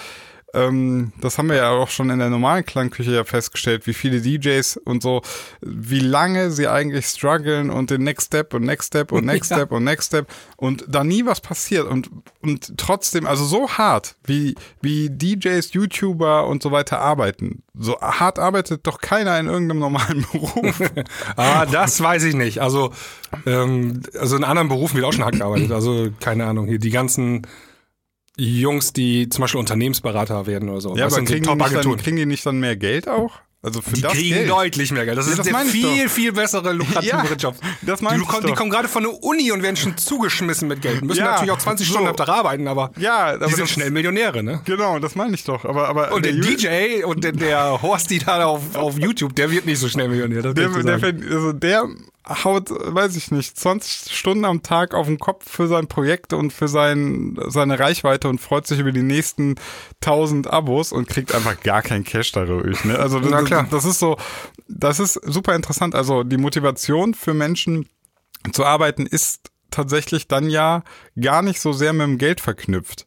Ähm, das haben wir ja auch schon in der normalen Klangküche ja festgestellt, wie viele DJs und so, wie lange sie eigentlich strugglen und den Next Step und Next Step und Next Ja. Step und Next Step und da nie was passiert und, und trotzdem, also so hart, wie, wie DJs, YouTuber und so weiter arbeiten. So hart arbeitet doch keiner in irgendeinem normalen Beruf. Ah, das weiß ich nicht. Also, ähm, also in anderen Berufen wird auch schon hart gearbeitet. Also, keine Ahnung, hier die ganzen Jungs, die zum Beispiel Unternehmensberater werden oder so. ja, aber du, kriegen die, nicht dann, kriegen die nicht dann mehr Geld auch? Also für Die das kriegen Geld. deutlich mehr Geld. Das Ja, ist das der viel, viel bessere, lukrativere Ja, Job. das die, kommen- die kommen gerade von der Uni und werden schon zugeschmissen mit Geld. Müssen Ja, natürlich auch 20 so. Stunden am Tag arbeiten, aber Ja, aber die sind schnell Millionäre, ne? Genau, das meine ich doch. Aber, aber Und der Ju- DJ und der, der Horst, die da auf, auf YouTube, der wird nicht so schnell Millionär. Der, der, also der haut, weiß ich nicht, 20 Stunden am Tag auf den Kopf für sein Projekt und für sein, seine Reichweite und freut sich über die nächsten 1000 Abos und kriegt einfach gar kein Cash dadurch. Ne? Also das, klar. das ist so, das ist super interessant. Also die Motivation für Menschen zu arbeiten ist tatsächlich dann ja gar nicht so sehr mit dem Geld verknüpft.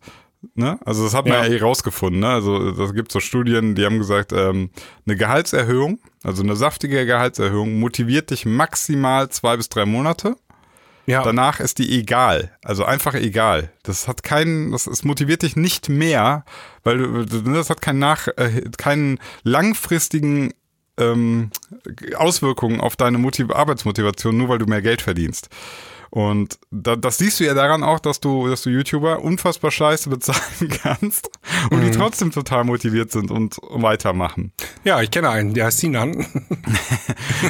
Ne? Also das hat man ja, Ja. eh rausgefunden. Ne? Also das gibt so Studien, die haben gesagt, ähm, eine Gehaltserhöhung, also eine saftige Gehaltserhöhung, motiviert dich maximal zwei bis drei Monate. Ja. Danach ist die egal, also einfach egal. Das hat keinen, das, es motiviert dich nicht mehr, weil du, das hat keinen nach, äh, keinen langfristigen ähm, Auswirkungen auf deine Motiv Arbeitsmotivation, nur weil du mehr Geld verdienst. Und da, das siehst du ja daran auch, dass du, dass du YouTuber unfassbar scheiße bezahlen kannst und die trotzdem total motiviert sind und weitermachen. Ja, ich kenne einen, der heißt Sinan.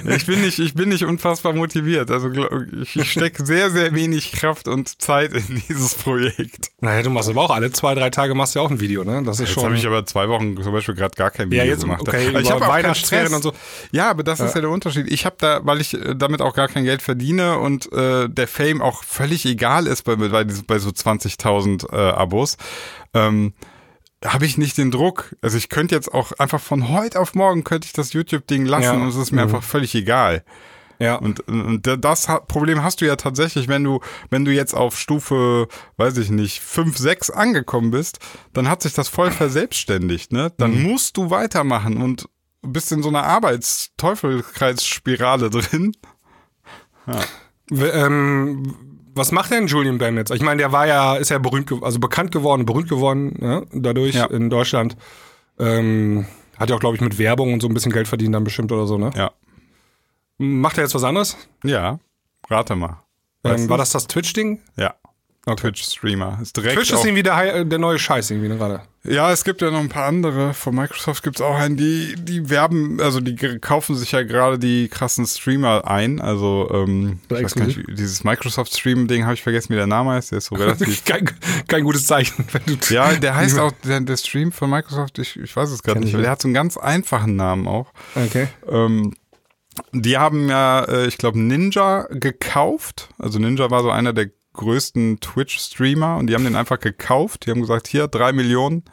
Ich bin nicht, ich bin nicht unfassbar motiviert. Also ich, ich stecke sehr, sehr wenig Kraft und Zeit in dieses Projekt. naja, du machst aber auch alle zwei, drei Tage machst du ja auch ein Video, ne? Das ist Jetzt schon. habe ich aber zwei Wochen zum Beispiel gerade gar kein Video Ja, jetzt- gemacht. okay, ich habe Weihnachtsferien Stress. und so. Ja, aber das ist ja der Unterschied. Ich habe da, weil ich äh, damit auch gar kein Geld verdiene und äh, der Fame auch völlig egal ist bei, bei, bei so 20.000 äh, Abos, ähm, habe ich nicht den Druck. Also ich könnte jetzt auch einfach von heute auf morgen könnte ich das YouTube-Ding lassen Ja. und es ist mir Mhm. einfach völlig egal. ja. Und, und das Problem hast du ja tatsächlich, wenn du, wenn du jetzt auf Stufe, weiß ich nicht, 5, 6 angekommen bist, dann hat sich das voll verselbstständigt, ne? Dann musst du weitermachen und bist in so einer Arbeitsteufelskreisspirale drin. W- ähm, was macht denn Julian Bam jetzt? Ich meine, der war ja, ist ja berühmt, also bekannt geworden, berühmt geworden, ja, dadurch Ja. in Deutschland. Ähm, hat ja auch, glaube ich, mit Werbung und so ein bisschen Geld verdient dann bestimmt oder so, ne? Ja. Macht er jetzt was anderes? Ja. Rate mal. Ähm, war das das Twitch-Ding? Ja. Twitch-Streamer. Ist direkt Twitch ist irgendwie der, der neue Scheiß irgendwie ne, gerade. Ja, es gibt ja noch ein paar andere. Von Microsoft gibt's auch einen, die, die werben, also die kaufen sich ja gerade die krassen Streamer ein. Also, ähm, ich weiß gar nicht, dieses Microsoft-Stream-Ding habe ich vergessen, wie der Name heißt. Der ist so relativ. kein, kein gutes Zeichen. Wenn du ja, der heißt auch, der, der Stream von Microsoft, ich, ich weiß es gerade nicht, ich aber der hat so einen ganz einfachen Namen auch. Okay. Ähm, die haben ja, äh, ich glaube, Ninja gekauft. Also Ninja war so einer der größten Twitch-Streamer und die haben den einfach gekauft. Die haben gesagt, hier, drei Millionen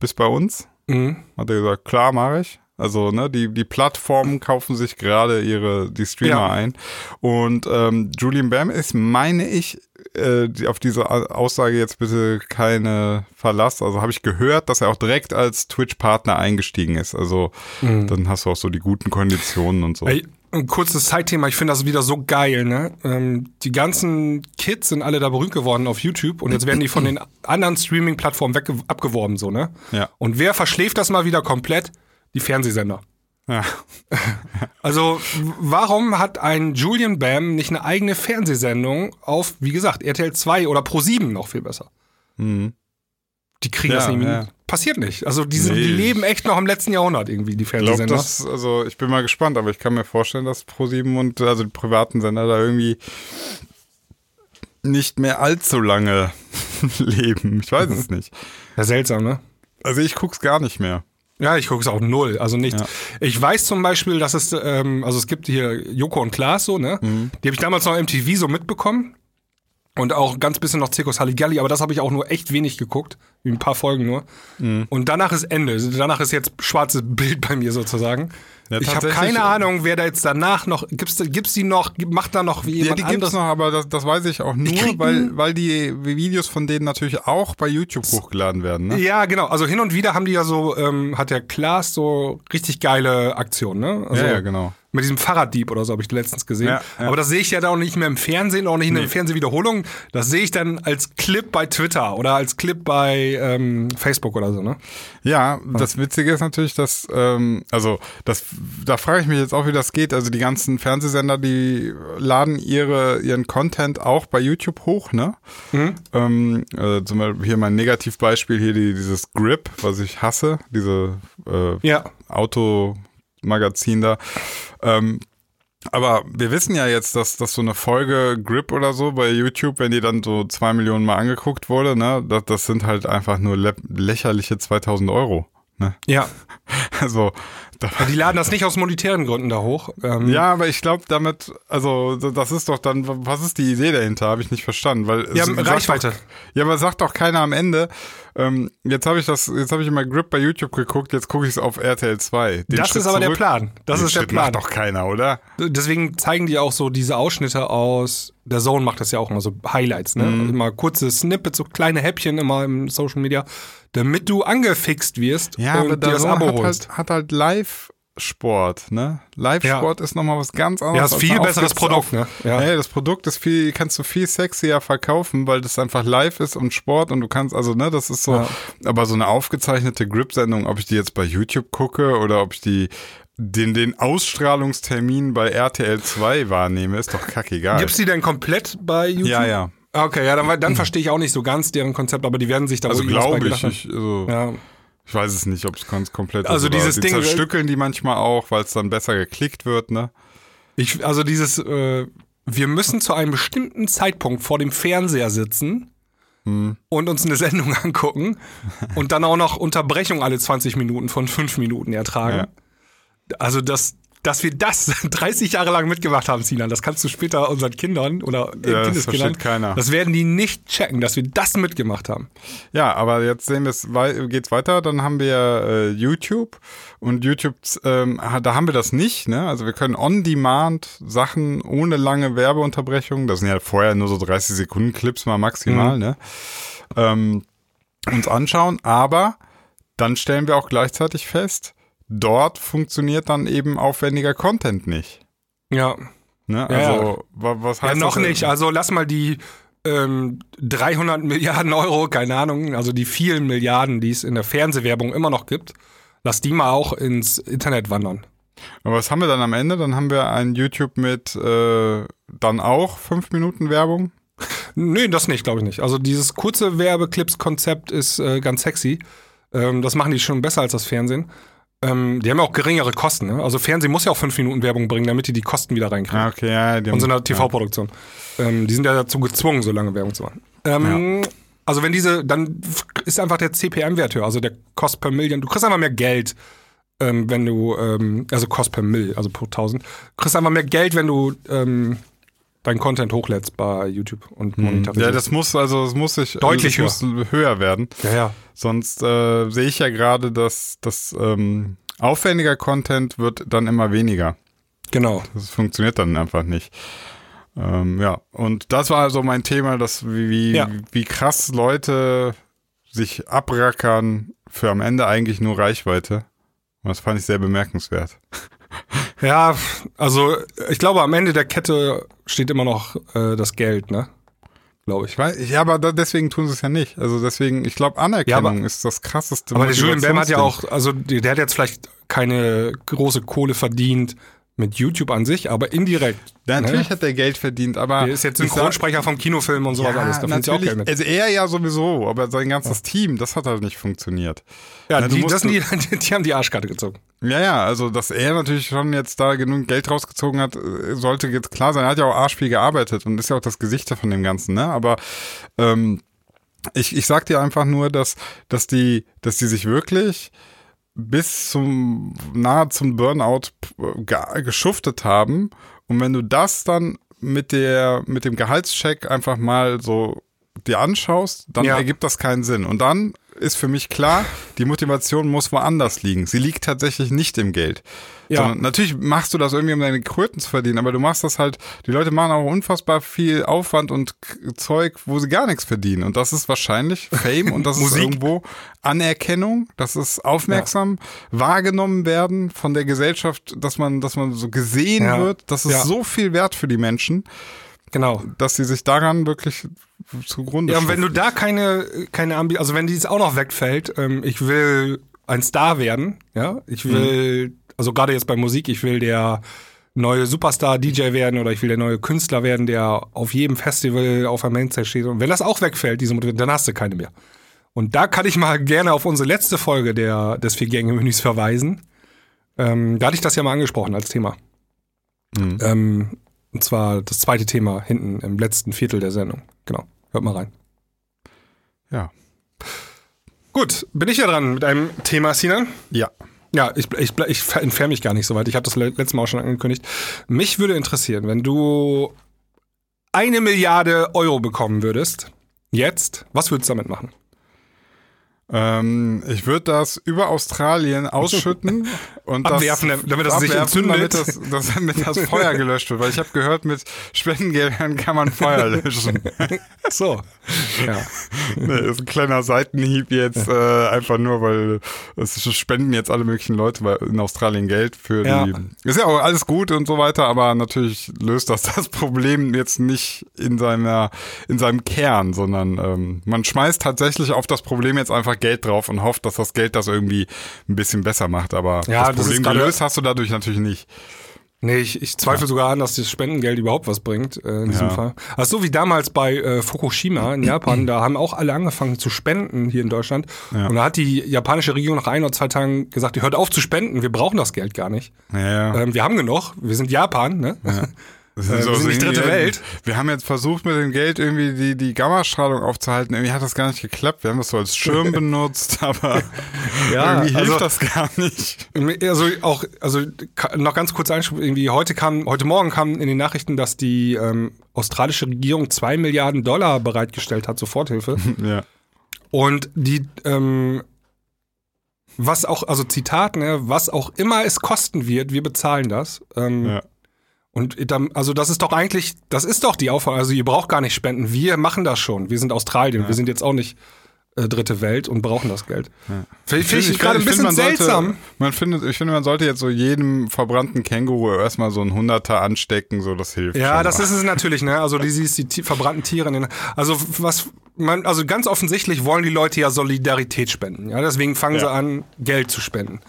bis bei uns. Mhm. Hat er gesagt, klar, mache ich. Also, ne, die, die Plattformen kaufen sich gerade ihre, die Streamer Ja. ein. Und ähm, Julian Bam ist, meine ich, äh, die, auf diese Aussage jetzt bitte keine Verlass. Also habe ich gehört, dass er auch direkt als Twitch-Partner eingestiegen ist. Also dann hast du auch so die guten Konditionen und so. Ein kurzes Zeitthema, ich finde das wieder so geil, ne? Ähm, die ganzen Kids sind alle da berühmt geworden auf YouTube und jetzt werden die von den anderen Streaming-Plattformen weg abgeworben, so, ne? Ja. Und wer verschläft das mal wieder komplett? Die Fernsehsender. Ja. Also, warum hat ein Julian Bam nicht eine eigene Fernsehsendung auf, wie gesagt, RTL 2 oder Pro 7 noch viel besser? Die kriegen Ja, das nicht. ja. Passiert nicht. Also, die, sind, die Nee. leben echt noch im letzten Jahrhundert irgendwie, die Fernsehsender. das, also ich bin mal gespannt, aber ich kann mir vorstellen, dass Pro7 und also die privaten Sender da irgendwie nicht mehr allzu lange leben. Ich weiß es nicht. ja, seltsam, ne? Also ich guck's gar nicht mehr. Ja, ich gucke es auch null, also nicht. Ja. Ich weiß zum Beispiel, dass es, ähm, also es gibt hier Joko und Klaas so, ne? Mhm. Die habe ich damals noch MTV so mitbekommen. Und auch ganz bisschen noch Zirkus Halligalli, aber das habe ich auch nur echt wenig geguckt. Ein paar Folgen nur. Mhm. Und danach ist Ende. Danach ist jetzt schwarzes Bild bei mir sozusagen. Ja, ich habe keine äh, Ahnung, wer da jetzt danach noch. Gibt's, gibt's die noch? Macht da noch wie Ja, jemand die gibt's anderes? noch, aber das, das weiß ich auch nur, krieg weil, weil die Videos von denen natürlich auch bei YouTube hochgeladen werden. Ne? Ja, genau. Also hin und wieder haben die ja so, ähm, hat der Klaas so richtig geile Aktionen, ne? Also Ja, ja, genau. Mit diesem Fahrraddieb oder so habe ich letztens gesehen. Ja, ja. Aber das sehe ich ja da auch nicht mehr im Fernsehen, auch nicht in der Fernsehwiederholung. Das sehe ich dann als Clip bei Twitter oder als Clip bei ähm, Facebook oder so, ne? Ja, das Witzige ist natürlich, dass, ähm, also das, da frage ich mich jetzt auch, wie das geht. Also die ganzen Fernsehsender, die laden ihre, ihren Content auch bei YouTube hoch, ne? Ähm, äh, zum Beispiel hier mein Negativbeispiel hier, die, dieses Grip, was ich hasse, diese äh, Ja. Automagazin da. Ähm, aber wir wissen ja jetzt, dass, dass so eine Folge Grip oder so bei YouTube, wenn die dann so zwei Millionen Mal angeguckt wurde, ne, das, das sind halt einfach nur lä lächerliche 2000 Euro. Ne? Ja. Also, Die laden das nicht aus monetären Gründen da hoch. Ähm, ja, aber ich glaube damit, also das ist doch dann, was ist die Idee dahinter? Habe ich nicht verstanden, weil Ja, Reichweite. Doch, ja, aber sagt doch keiner am Ende. Ähm, jetzt habe ich das, jetzt habe ich immer Grip bei YouTube geguckt, jetzt gucke ich es auf RTL 2. Den Das Schritt ist aber der zurück- Plan. Das ist der Schritt Plan. Macht doch keiner, oder? Deswegen zeigen die auch so diese Ausschnitte aus. Der Zone macht das ja auch immer so Highlights, ne? Mhm. Immer kurze Snippets, so kleine Häppchen immer im Social Media, damit du angefixt wirst Ja, und aber dir das Abo hat holst. halt, hat halt Live-Sport, ne? Live-Sport ist nochmal was ganz anderes. Ja, ist viel besseres Produkt, ne? Ja. Ja. das Produkt ist viel, kannst du viel sexier verkaufen, weil das einfach live ist und Sport und du kannst, also, ne, das ist so, Ja. aber so eine aufgezeichnete Grip-Sendung, ob ich die jetzt bei YouTube gucke oder ob ich die den, den Ausstrahlungstermin bei RTL 2 wahrnehme, ist doch kackegal. Gibt's die denn komplett bei YouTube? Ja, ja. Okay, ja, dann, dann verstehe ich auch nicht so ganz deren Konzept, aber die werden sich da Also glaube ich, ich, also. Ja. ich weiß es nicht, ob es ganz komplett Also ist. oder dieses die Ding- zerstückeln die manchmal auch, weil es dann besser geklickt wird, ne? Ich, also dieses, äh, wir müssen zu einem bestimmten Zeitpunkt vor dem Fernseher sitzen Hm. und uns eine Sendung angucken und dann auch noch Unterbrechung alle 20 Minuten von 5 Minuten ertragen. Also das, dass wir das 30 Jahre lang mitgemacht haben, Sinan, das kannst du später unseren Kindern oder äh, Ja, das Kindeskindern, versteht keiner. das werden die nicht checken, dass wir das mitgemacht haben. Ja, aber jetzt sehen wir es, geht's weiter. Dann haben wir äh, YouTube und YouTube, ähm, da haben wir das nicht. Ne? Also wir können on-demand Sachen ohne lange Werbeunterbrechung, das sind ja vorher nur so 30 Sekunden Clips mal maximal, ne? ähm, uns anschauen. Aber dann stellen wir auch gleichzeitig fest, dort funktioniert dann eben aufwendiger Content nicht. Ja. Ne? Ja, Also wa- was Ja, heißt noch das? nicht. Also lass mal die ähm, 300 Milliarden Euro, keine Ahnung, also die vielen Milliarden, die es in der Fernsehwerbung immer noch gibt, lass die mal auch ins Internet wandern. Aber was haben wir dann am Ende? Dann haben wir ein YouTube mit äh, dann auch fünf Minuten Werbung. Nee, das nicht, glaube ich nicht. Also dieses kurze Werbeclips-Konzept ist äh, ganz sexy. Ähm, das machen die schon besser als das Fernsehen. Ähm, die haben ja auch geringere Kosten. Ne? Also Fernsehen muss ja auch fünf Minuten Werbung bringen, damit die die Kosten wieder reinkriegen. Ah, okay, ja, die haben, von so einer TV-Produktion. Ähm, die sind ja dazu gezwungen, so lange Werbung zu machen. Ähm, Also wenn diese, dann ist einfach der CPM-Wert höher, also der Cost per Million. Du kriegst einfach mehr Geld, ähm, wenn du, ähm, also Cost per Mill, also pro 1000. Du kriegst einfach mehr Geld, wenn du deinen Content hochlädst bei YouTube und Ja, monetarisierst. das muss also, das muss sich Deutlich das muss höher werden. ja, ja. Sonst äh, sehe ich ja gerade, dass das ähm, aufwendiger Content wird dann immer weniger. Genau. Das funktioniert dann einfach nicht. Ähm, ja, und das war also mein Thema, dass wie, wie, Ja. wie krass Leute sich abrackern für am Ende eigentlich nur Reichweite. Und das fand ich sehr bemerkenswert. Ja, also ich glaube, am Ende der Kette steht immer noch äh, das Geld, ne? Glaube ich. Ich weiß, ja, aber da, deswegen tun sie es ja nicht. Also deswegen, ich glaube, Anerkennung ist das krasseste. Aber der Julian Bam hat ja auch, also der, der hat jetzt vielleicht keine große Kohle verdient mit YouTube an sich, aber indirekt. Ja, natürlich ne? hat er Geld verdient, aber. Der ist jetzt Synchronsprecher vom Kinofilm und sowas Ja, alles. Da sie auch natürlich. Geld mit. Also er ja sowieso, aber sein ganzes Team, das hat halt nicht funktioniert. Ja, Na, du die, das sind die, die haben die Arschkarte gezogen. Ja, ja, also dass er natürlich schon jetzt da genug Geld rausgezogen hat, sollte jetzt klar sein. Er hat ja auch arschviel gearbeitet und ist ja auch das Gesicht von dem Ganzen, ne? Aber ähm, ich, ich sag dir einfach nur, dass, dass die, dass die sich wirklich bis zum nahe zum Burnout äh, ge geschuftet haben. Und wenn du das dann mit der, mit dem Gehaltscheck einfach mal so dir anschaust, dann Ja. ergibt das keinen Sinn. Und dann ist für mich klar, die Motivation muss woanders liegen. Sie liegt tatsächlich nicht im Geld. Ja. Sondern natürlich machst du das irgendwie, um deine Kröten zu verdienen, aber du machst das halt, die Leute machen auch unfassbar viel Aufwand und Zeug, wo sie gar nichts verdienen. Und das ist wahrscheinlich Fame und das ist irgendwo Anerkennung, das ist aufmerksam wahrgenommen werden von der Gesellschaft, dass man, dass man so gesehen Ja. wird. Das ist Ja. so viel wert für die Menschen, Genau. dass sie sich daran wirklich zugrunde Ja, und wenn du da keine, keine Ambi also wenn dies auch noch wegfällt, ähm, ich will ein Star werden, ja, ich will, also gerade jetzt bei Musik, ich will der neue Superstar-DJ werden oder ich will der neue Künstler werden, der auf jedem Festival auf der Mainstage steht. Und wenn das auch wegfällt, diese Motivation, dann hast du keine mehr. Und da kann ich mal gerne auf unsere letzte Folge der, des Vier-Gänge-Menüs verweisen. Ähm, da hatte ich das ja mal angesprochen als Thema. Mhm. Ähm, und zwar das zweite Thema hinten im letzten Viertel der Sendung. Genau. Hört mal rein. Ja. Gut, bin ich ja dran mit einem Thema, Sinan. Ja. Ja, ich, ich, ich entferne mich gar nicht so weit. Ich habe das le- letztes Mal auch schon angekündigt. Mich würde interessieren, wenn du eine Milliarde Euro bekommen würdest, jetzt, was würdest du damit machen? Ähm, ich würde das über Australien ausschütten und Abwerfen, das damit das sich entzündet. damit das, das, damit das Feuer gelöscht wird. Weil ich habe gehört, mit Spendengeldern kann man Feuer löschen. So. Ja. nee, ist ein kleiner Seitenhieb jetzt, äh, einfach nur, weil es spenden jetzt alle möglichen Leute in Australien Geld für Ja. die. Ist ja auch alles gut und so weiter, aber natürlich löst das das Problem jetzt nicht in seiner, in seinem Kern, sondern ähm, man schmeißt tatsächlich auf das Problem jetzt einfach einfach Geld drauf und hofft, dass das Geld das irgendwie ein bisschen besser macht. Aber Ja, das das Problem gerade- gelöst hast du dadurch natürlich nicht. Nee, ich, ich zweifle sogar an, dass das Spendengeld überhaupt was bringt äh, in diesem Ja. Fall. Also so wie damals bei äh, Fukushima in Japan, da haben auch alle angefangen zu spenden hier in Deutschland. Ja. Und da hat die japanische Regierung nach ein oder zwei Tagen gesagt, ihr hört auf zu spenden, wir brauchen das Geld gar nicht. Ja. Ähm, wir haben genug, wir sind Japan, ne? Das Äh, wir sind nicht dritte Welt. Wir haben jetzt versucht, mit dem Geld irgendwie die, die Gammastrahlung aufzuhalten. Irgendwie hat das gar nicht geklappt. Wir haben das so als Schirm benutzt, aber Ja, irgendwie hilft also- das gar nicht. Also auch, also noch ganz kurz einschub, irgendwie heute kam, heute Morgen kam in den Nachrichten, dass die ähm, australische Regierung zwei Milliarden Dollar bereitgestellt hat, Soforthilfe. Ja. Und die, ähm, was auch, also Zitat, ne, was auch immer es kosten wird, wir bezahlen das. Ähm, Ja. Und dann, also das ist doch eigentlich, das ist doch die Aufforderung. Also ihr braucht gar nicht spenden. Wir machen das schon. Wir sind Australien. Wir sind jetzt auch nicht äh, dritte Welt und brauchen das Geld. Finde find ich, gerade ein find, bisschen man sollte- seltsam. Man findet, ich finde, man sollte jetzt so jedem verbrannten Känguru erstmal so ein Hunderter anstecken, so das hilft. Ja, das mal. ist es natürlich, ne? Also die, die, die verbrannten Tiere. in den- Also was man, also ganz offensichtlich wollen die Leute ja Solidarität spenden. Ja, deswegen fangen sie Ja. an, Geld zu spenden.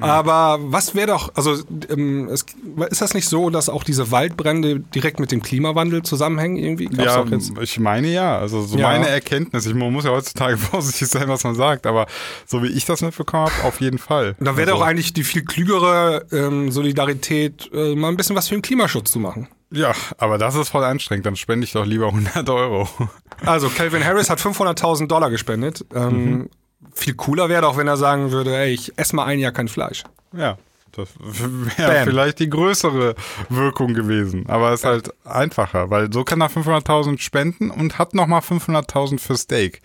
Aber was wäre doch, also ähm, es, ist das nicht so, dass auch diese Waldbrände direkt mit dem Klimawandel zusammenhängen irgendwie? Gab's Ja, ich meine ja. Also so Ja. meine Erkenntnis. Ich, man muss ja heutzutage vorsichtig sein, was man sagt, aber so wie ich das mitbekommen habe, auf jeden Fall. Da wäre also, doch eigentlich die viel klügere ähm, Solidarität, äh, mal ein bisschen was für den Klimaschutz zu machen. Ja, aber das ist voll anstrengend. Dann spende ich doch lieber 100 Euro. Also Calvin Harris hat 500.000 Dollar gespendet. Ähm, Viel cooler wäre doch, wenn er sagen würde, ey, ich esse mal ein Jahr kein Fleisch. Ja, das wäre vielleicht die größere Wirkung gewesen. Aber es ist halt einfacher, weil so kann er 500.000 spenden und hat nochmal 500.000 für Steak.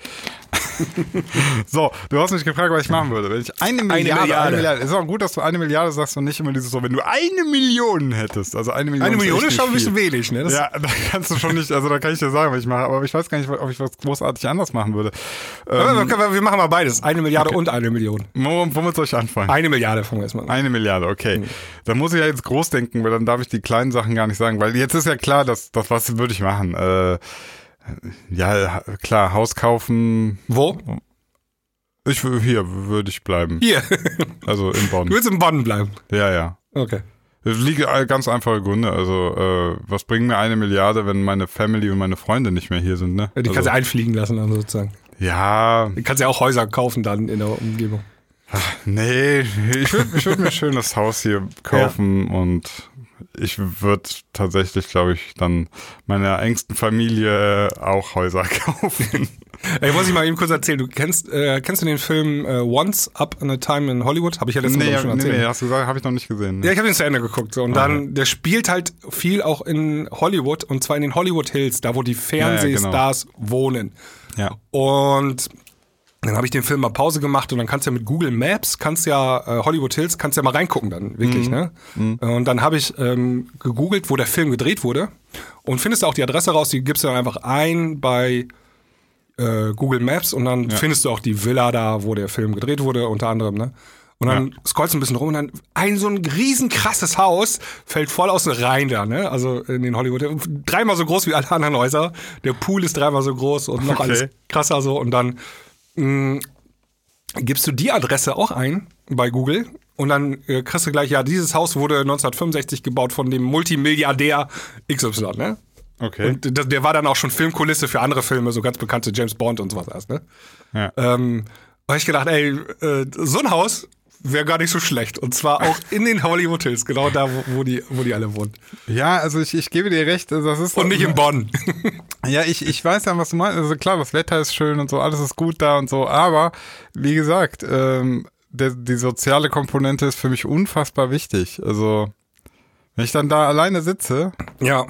so, du hast mich gefragt, was ich machen würde. Wenn ich eine Milliarde, Milliarde. eine Milliarde, ist auch gut, dass du eine Milliarde sagst und nicht immer dieses so, wenn du eine Million hättest. Also eine Million, Eine Million echt ist schon ein bisschen wenig, ne? Das Ja, da kannst du schon nicht, also da kann ich dir sagen, was ich mache, aber ich weiß gar nicht, ob ich was großartig anders machen würde. Ähm, wir- wir machen mal beides. Eine Milliarde und eine Million. wo- womit soll ich anfangen? Eine Milliarde fangen wir erstmal an. Eine Milliarde, okay. Da muss ich ja jetzt groß denken, weil dann darf ich die kleinen Sachen gar nicht sagen, weil jetzt ist ja klar, dass das was würde ich machen. Äh, ja, klar, Haus kaufen. Wo? Ich hier würde ich bleiben. Hier. Also in Bonn. Du willst in Bonn bleiben. Ja, ja. Okay. Es liegen ganz einfache Gründe. Also, äh, was bringt mir eine Milliarde, wenn meine Family und meine Freunde nicht mehr hier sind, ne? Die kannst also, du einfliegen lassen, dann sozusagen. ja, Du kannst ja auch Häuser kaufen dann in der Umgebung. nee, ich würde ich würd mir ein schönes Haus hier kaufen und ich würde tatsächlich, glaube ich, dann meiner engsten Familie äh, auch Häuser kaufen. Ey, muss ich mal eben kurz erzählen. Du kennst, äh, kennst du den Film äh, Once Up in a Time in Hollywood? Habe ich ja letztes Mal nee, ich, schon erzählt. nee, hast du gesagt, habe ich noch nicht gesehen. Ne? Ja, ich habe den zu Ende geguckt. So. Und dann, der spielt halt viel auch in Hollywood und zwar in den Hollywood Hills, da wo die Fernsehstars wohnen. ja. Und dann habe ich den Film mal Pause gemacht und dann kannst du ja mit Google Maps, kannst ja äh, Hollywood Hills, kannst ja mal reingucken dann, wirklich, ne? Äh, Und dann habe ich ähm, gegoogelt, wo der Film gedreht wurde und findest du auch die Adresse raus, die gibst du dann einfach ein bei äh, Google Maps und dann findest du auch die Villa da, wo der Film gedreht wurde, unter anderem, ne? Und dann scrollst du ein bisschen rum und dann ein so ein riesen krasses Haus fällt voll aus dem Rhein da, ne? Also in den Hollywood. Dreimal so groß wie alle anderen Häuser. Der Pool ist dreimal so groß und noch Okay. alles krasser so. Und dann mh, gibst du die Adresse auch ein bei Google und dann äh, kriegst du gleich, ja, dieses Haus wurde 1965 gebaut von dem Multimilliardär XY, ne? Okay. Und der, der war dann auch schon Filmkulisse für andere Filme, so ganz bekannte James Bond und sowas erst, ne? ja. Ähm, da hab ich gedacht, ey, äh, so ein Haus wäre gar nicht so schlecht. Und zwar auch in den Hollywood Hills, genau da, wo, wo, die, wo die alle wohnen. ja, also ich, ich gebe dir recht, also das ist Und nicht in Bonn. Ja, ich, ich weiß ja, was du meinst. Also klar, das Wetter ist schön und so, alles ist gut da und so, aber wie gesagt, ähm, der, die soziale Komponente ist für mich unfassbar wichtig. Also, wenn ich dann da alleine sitze ja.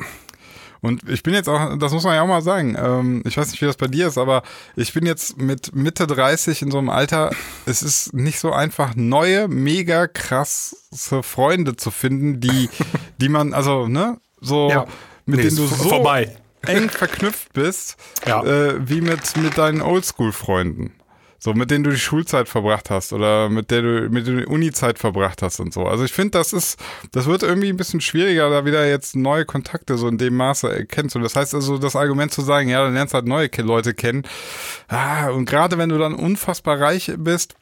Und ich bin jetzt auch, das muss man ja auch mal sagen, ähm, ich weiß nicht, wie das bei dir ist, aber ich bin jetzt mit Mitte 30 in so einem Alter, es ist nicht so einfach, neue, mega krasse Freunde zu finden, die, die man, also, ne, so, Ja. mit Nee, denen du so vorbei. eng verknüpft bist, Ja. äh, wie mit, mit deinen Oldschool-Freunden. So, mit denen du die Schulzeit verbracht hast oder mit der du, mit der du die Uni-Zeit verbracht hast und so. Also ich finde, das ist, das wird irgendwie ein bisschen schwieriger, da wieder jetzt neue Kontakte so in dem Maße erkennst. Und das heißt also, das Argument zu sagen, ja, dann lernst halt neue Leute kennen. Ah, und gerade wenn du dann unfassbar reich bist,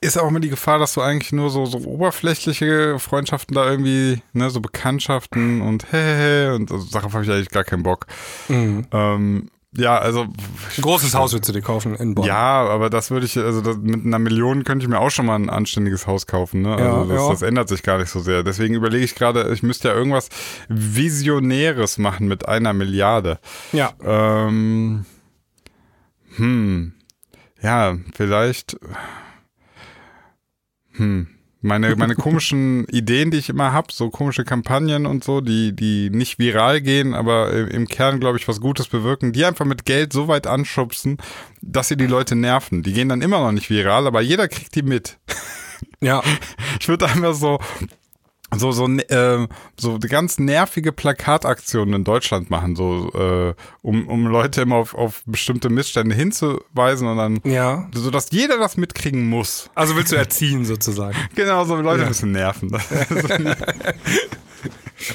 ist auch immer die Gefahr, dass du eigentlich nur so, so oberflächliche Freundschaften da irgendwie, ne, so Bekanntschaften und hehehe und also darauf habe ich eigentlich gar keinen Bock. Ähm, ja, also Ein großes Haus willst du dir kaufen in Bonn. ja, aber das würde ich, also das, mit einer Million könnte ich mir auch schon mal ein anständiges Haus kaufen. Ne? Also Ja, das, ja. das ändert sich gar nicht so sehr. Deswegen überlege ich gerade, ich müsste ja irgendwas Visionäres machen mit einer Milliarde. Ja. Ähm, hm, ja, vielleicht, hm, meine, meine komischen Ideen, die ich immer hab, so komische Kampagnen und so, die, die nicht viral gehen, aber im im Kern, glaube ich, was Gutes bewirken, die einfach mit Geld so weit anschubsen, dass sie die Leute nerven. Die gehen dann immer noch nicht viral, aber jeder kriegt die mit. Ja. Ich würde einfach so so so äh, so ganz nervige Plakataktionen in Deutschland machen, so äh, um um Leute immer auf, auf bestimmte Missstände hinzuweisen und dann Ja. so dass jeder das mitkriegen muss. Also willst du erziehen sozusagen. Genau, so Leute Ja. ein bisschen nerven.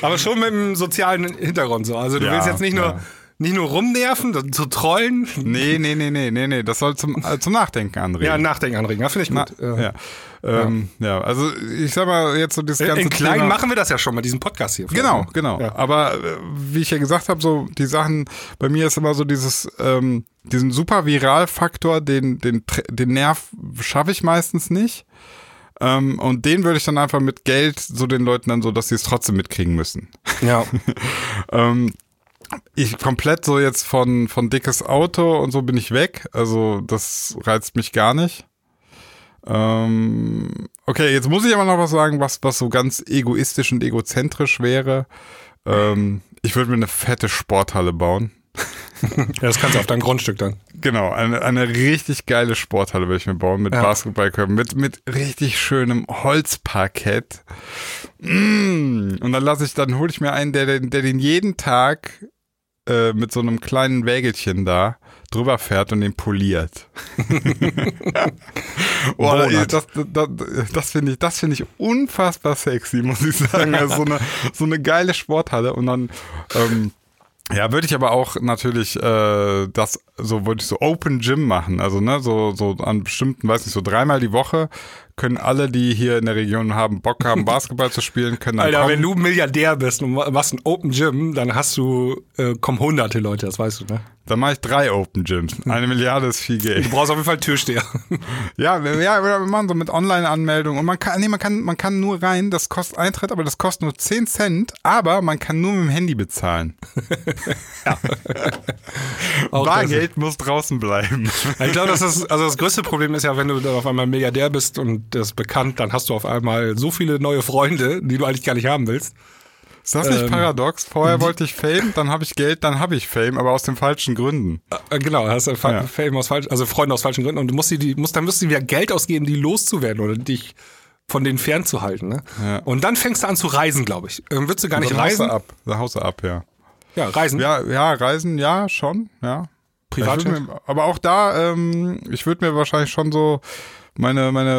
Aber schon mit einem sozialen Hintergrund so. Also du Ja, willst jetzt nicht nur. Nicht nur rumnerven, zu trollen. nee, nee, nee, nee, nee, nee, das soll zum äh, zum Nachdenken anregen. Ja, Nachdenken anregen. Ja, finde ich Na, gut. ja. Ähm, ja, also ich sag mal jetzt so das ganze In klein Thema, machen wir das ja schon mal, diesen Podcast hier. Genau, genau. Ja. Aber äh, wie ich ja gesagt habe, so die Sachen, bei mir ist immer so dieses, ähm, diesen super Viral-Faktor, den, den, den Nerv schaffe ich meistens nicht. Ähm, und den würde ich dann einfach mit Geld so den Leuten dann so, dass sie es trotzdem mitkriegen müssen. Ja. Ähm, ich komplett so jetzt von, von dickes Auto und so bin ich weg. Also das reizt mich gar nicht. Ähm, okay, jetzt muss ich aber noch was sagen, was, was so ganz egoistisch und egozentrisch wäre. Ähm, ich würde mir eine fette Sporthalle bauen. ja, das kannst du auf deinem Grundstück dann. Genau, eine, eine richtig geile Sporthalle würde ich mir bauen mit Ja. Basketballkörben, mit, mit richtig schönem Holzparkett. Mm. Und dann lasse ich, dann hole ich mir einen, der, der den jeden Tag äh, mit so einem kleinen Wägelchen da drüber fährt und den poliert. oh, das das, das finde ich, das finde ich unfassbar sexy, muss ich sagen. Also so, eine, so eine geile Sporthalle und dann ähm, ja, würde ich aber auch natürlich äh, das so würde ich so Open Gym machen, also ne, so so an bestimmten, weiß nicht, so dreimal die Woche können alle, die hier in der Region haben, Bock haben, Basketball zu spielen, können dann Alter, kommen. wenn du Milliardär bist und machst ein Open Gym, dann hast du, äh, kommen hunderte Leute, das weißt du, ne? Dann mache ich drei Open Gyms. Eine Milliarde ist viel Geld. Du brauchst auf jeden Fall Türsteher. Ja, wir- ja, wir machen so mit Online-Anmeldung und man kann, nee, man kann, man kann nur rein, das kostet Eintritt, aber das kostet nur 10 Cent, aber man kann nur mit dem Handy bezahlen. Auch Bargeld muss draußen bleiben. Ich glaube, das ist, also das größte Problem ist ja, wenn du dann auf einmal Milliardär bist und das ist bekannt, dann hast du auf einmal so viele neue Freunde, die du eigentlich gar nicht haben willst. Ist das nicht Ähm, paradox? Vorher wollte ich Fame, dann habe ich Geld, dann habe ich Fame, aber aus den falschen Gründen. Äh, Genau, hast du Ja. Fame aus falsch, also Freunde aus falschen Gründen und du musst die, die musst, dann musst du wieder Geld ausgeben, die loszuwerden oder dich von denen fernzuhalten. Ne? Ja. Und dann fängst du an zu reisen, glaube ich. Ähm, würdest du gar nicht Dann haust reisen? du ab. Da haust du ab, ja. Ja, reisen. Ja, ja, Reisen, ja, schon, ja. Mir, aber auch da, ähm, ich würde mir wahrscheinlich schon so meine, meine,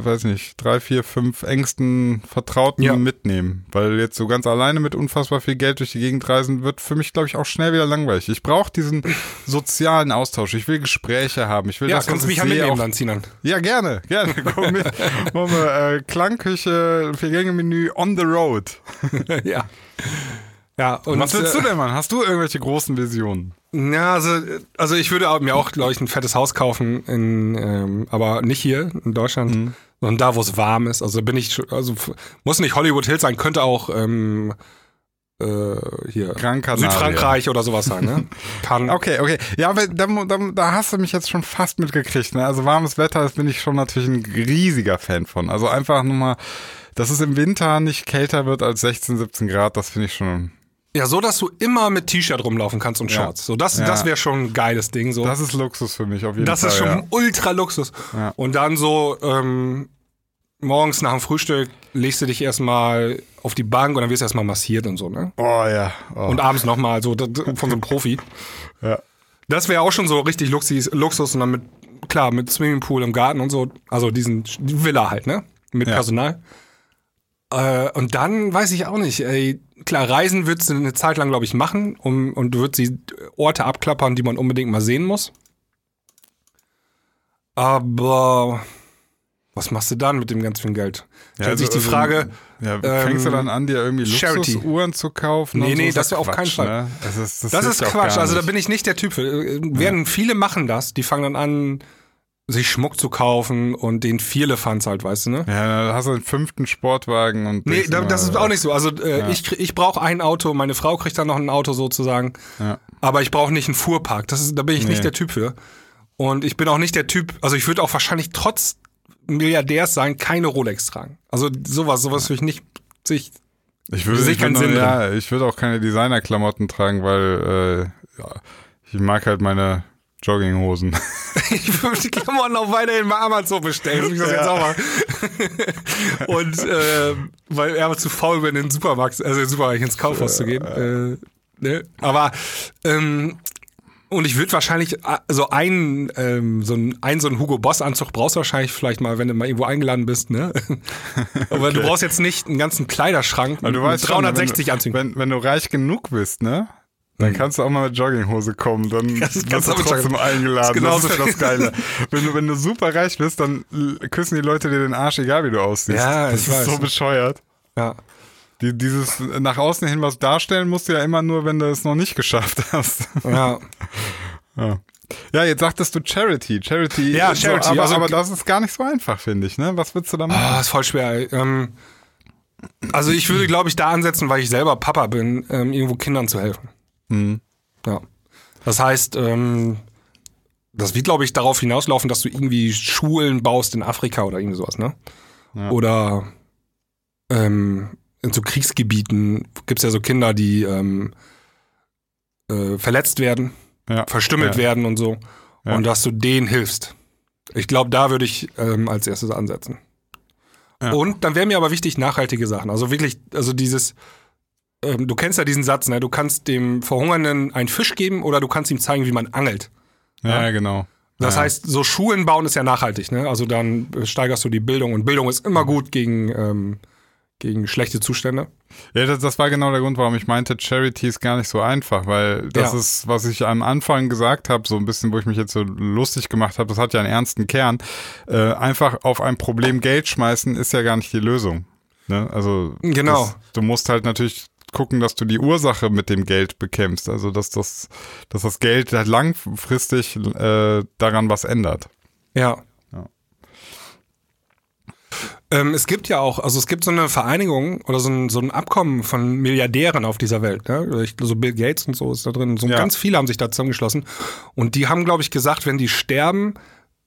äh, weiß nicht, drei, vier, fünf engsten Vertrauten Ja. mitnehmen. Weil jetzt so ganz alleine mit unfassbar viel Geld durch die Gegend reisen, wird für mich, glaube ich, auch schnell wieder langweilig. Ich brauche diesen sozialen Austausch. Ich will Gespräche haben. Ich will Ja, das, kannst du ich mich ja mitnehmen auch dann, Sinan. ja, gerne, gerne. Komm mit. Machen wir äh, Klangküche, Vier-Gänge-Menü on the road. ja. Ja, und Was willst du äh, denn, Mann? Hast du irgendwelche großen Visionen? Ja, also, also ich würde mir auch, glaube ich, ein fettes Haus kaufen, in, ähm, aber nicht hier in Deutschland, Mhm. sondern da, wo es warm ist. Also bin ich, also muss nicht Hollywood Hills sein, könnte auch ähm, äh, hier. Südfrankreich oder sowas sein, ne? Kann. Okay, okay. Ja, aber da, da, da hast du mich jetzt schon fast mitgekriegt. Ne? Also warmes Wetter, das bin ich schon natürlich ein riesiger Fan von. Also einfach nur mal, dass es im Winter nicht kälter wird als 16, 17 Grad, das finde ich schon. Ja, so, dass du immer mit T-Shirt rumlaufen kannst und Ja. Shorts. So, das, Ja. das wäre schon ein geiles Ding. So. Das ist Luxus für mich auf jeden Das Fall. ist schon ja. ultra Luxus. Ja. Und dann so ähm, morgens nach dem Frühstück legst du dich erstmal auf die Bank und dann wirst du erstmal massiert und so, ne? Oh ja. Oh. Und abends nochmal so das- von so einem Profi. ja. Das wäre auch schon so richtig Luxus, Luxus und dann mit klar, mit Swimmingpool im Garten und so, also diesen die Villa halt, ne? Mit Ja. Personal. Äh, und dann weiß ich auch nicht, ey, klar, Reisen wird sie eine Zeit lang, glaube ich, machen um, und wird sie Orte abklappern, die man unbedingt mal sehen muss. Aber was machst du dann mit dem ganz vielen Geld? Stellt sich die also, Frage, Ja, fängst du ähm, dann an, dir irgendwie. Luxusuhren zu kaufen? Nee, und so? nee, Ist das ja auf keinen Fall. Ne? Das ist, das Das ist ja Quatsch, also da bin ich nicht der Typ. Äh, Werden viele machen das, die fangen dann an, sich Schmuck zu kaufen und den Vierlefanz halt, weißt du, ne? Ja, da hast du einen fünften Sportwagen und. Nee, da, das ist auch nicht so. Also äh, Ja. ich, ich brauche ein Auto, meine Frau kriegt dann noch ein Auto sozusagen. Ja. Aber ich brauche nicht einen Fuhrpark. Das ist, da bin ich nicht Nee. der Typ für. Und ich bin auch nicht der Typ, also ich würde auch wahrscheinlich trotz Milliardärs sein, keine Rolex tragen. Also sowas, sowas würde ich nicht sich. Ich würde, ich keinen würde, Sinn ja, ich würde auch keine Designerklamotten tragen, weil äh, ja, ich mag halt meine Jogginghosen. Ich würde die Klamotten auch weiterhin bei Amazon bestellen. muss Ich das jetzt auch mal. Und äh, weil er aber zu faul bin, in den Supermarkt, also in den Supermarkt ins Kaufhaus zu gehen. Äh, ne? Aber ähm, und ich würde wahrscheinlich äh, so einen, ähm, so ein, einen so einen Hugo Boss Anzug brauchst du wahrscheinlich vielleicht mal, wenn du mal irgendwo eingeladen bist, ne? Aber du brauchst jetzt nicht einen ganzen Kleiderschrank mit du weißt schon, 360 wenn, Anzügen. Wenn, wenn du reich genug bist, ne? Dann kannst du auch mal mit Jogginghose kommen, dann kannst du trotzdem eingeladen. Das Das ist ja das Geile. wenn, du, wenn du super reich bist, dann küssen die Leute dir den Arsch, egal wie du aussiehst. Ja, das ich ist weiß. so bescheuert. Ja. Die, dieses nach außen hin was darstellen musst du ja immer nur, wenn du es noch nicht geschafft hast. ja. Ja, jetzt sagtest du Charity. Charity. Ja, so, Charity, aber, also- aber das ist gar nicht so einfach, finde ich. Ne? Was willst du da machen? Ah, ist voll schwer. Ähm, also ich würde, glaube ich, da ansetzen, weil ich selber Papa bin, ähm, irgendwo Kindern zu helfen. Mhm. Ja. Das heißt, ähm, das wird, glaube ich, darauf hinauslaufen, dass du irgendwie Schulen baust in Afrika oder irgendwie sowas, ne? Ja. Oder ähm, in so Kriegsgebieten gibt's ja so Kinder, die ähm, äh, verletzt werden, Ja. verstümmelt Ja. werden und so. Und dass du denen hilfst. Ich glaube, da würde ich ähm, als erstes ansetzen. Und dann wäre mir aber wichtig nachhaltige Sachen. Also wirklich, also dieses, ähm, du kennst ja diesen Satz, ne? Du kannst dem Verhungernden einen Fisch geben oder du kannst ihm zeigen, wie man angelt. Ja, genau. Das ja. heißt, so Schulen bauen ist ja nachhaltig, ne? Also dann steigerst du die Bildung und Bildung ist immer gut gegen, ähm, gegen schlechte Zustände. Ja, das, das war genau der Grund, warum ich meinte, Charity ist gar nicht so einfach, weil das Ja. ist, was ich am Anfang gesagt habe, so ein bisschen, wo ich mich jetzt so lustig gemacht habe, das hat ja einen ernsten Kern. Äh, einfach auf ein Problem Geld schmeißen ist ja gar nicht die Lösung. Ne? Also Genau. Das, du musst halt natürlich gucken, dass du die Ursache mit dem Geld bekämpfst. Also dass das, dass das Geld halt langfristig äh, daran was ändert. Ja. Ja. Ähm, es gibt ja auch, also es gibt so eine Vereinigung oder so ein, so ein Abkommen von Milliardären auf dieser Welt. Ne? So Bill Gates und so ist da drin. So Ja. ganz viele haben sich da zusammengeschlossen. Und die haben, glaube ich, gesagt, wenn die sterben,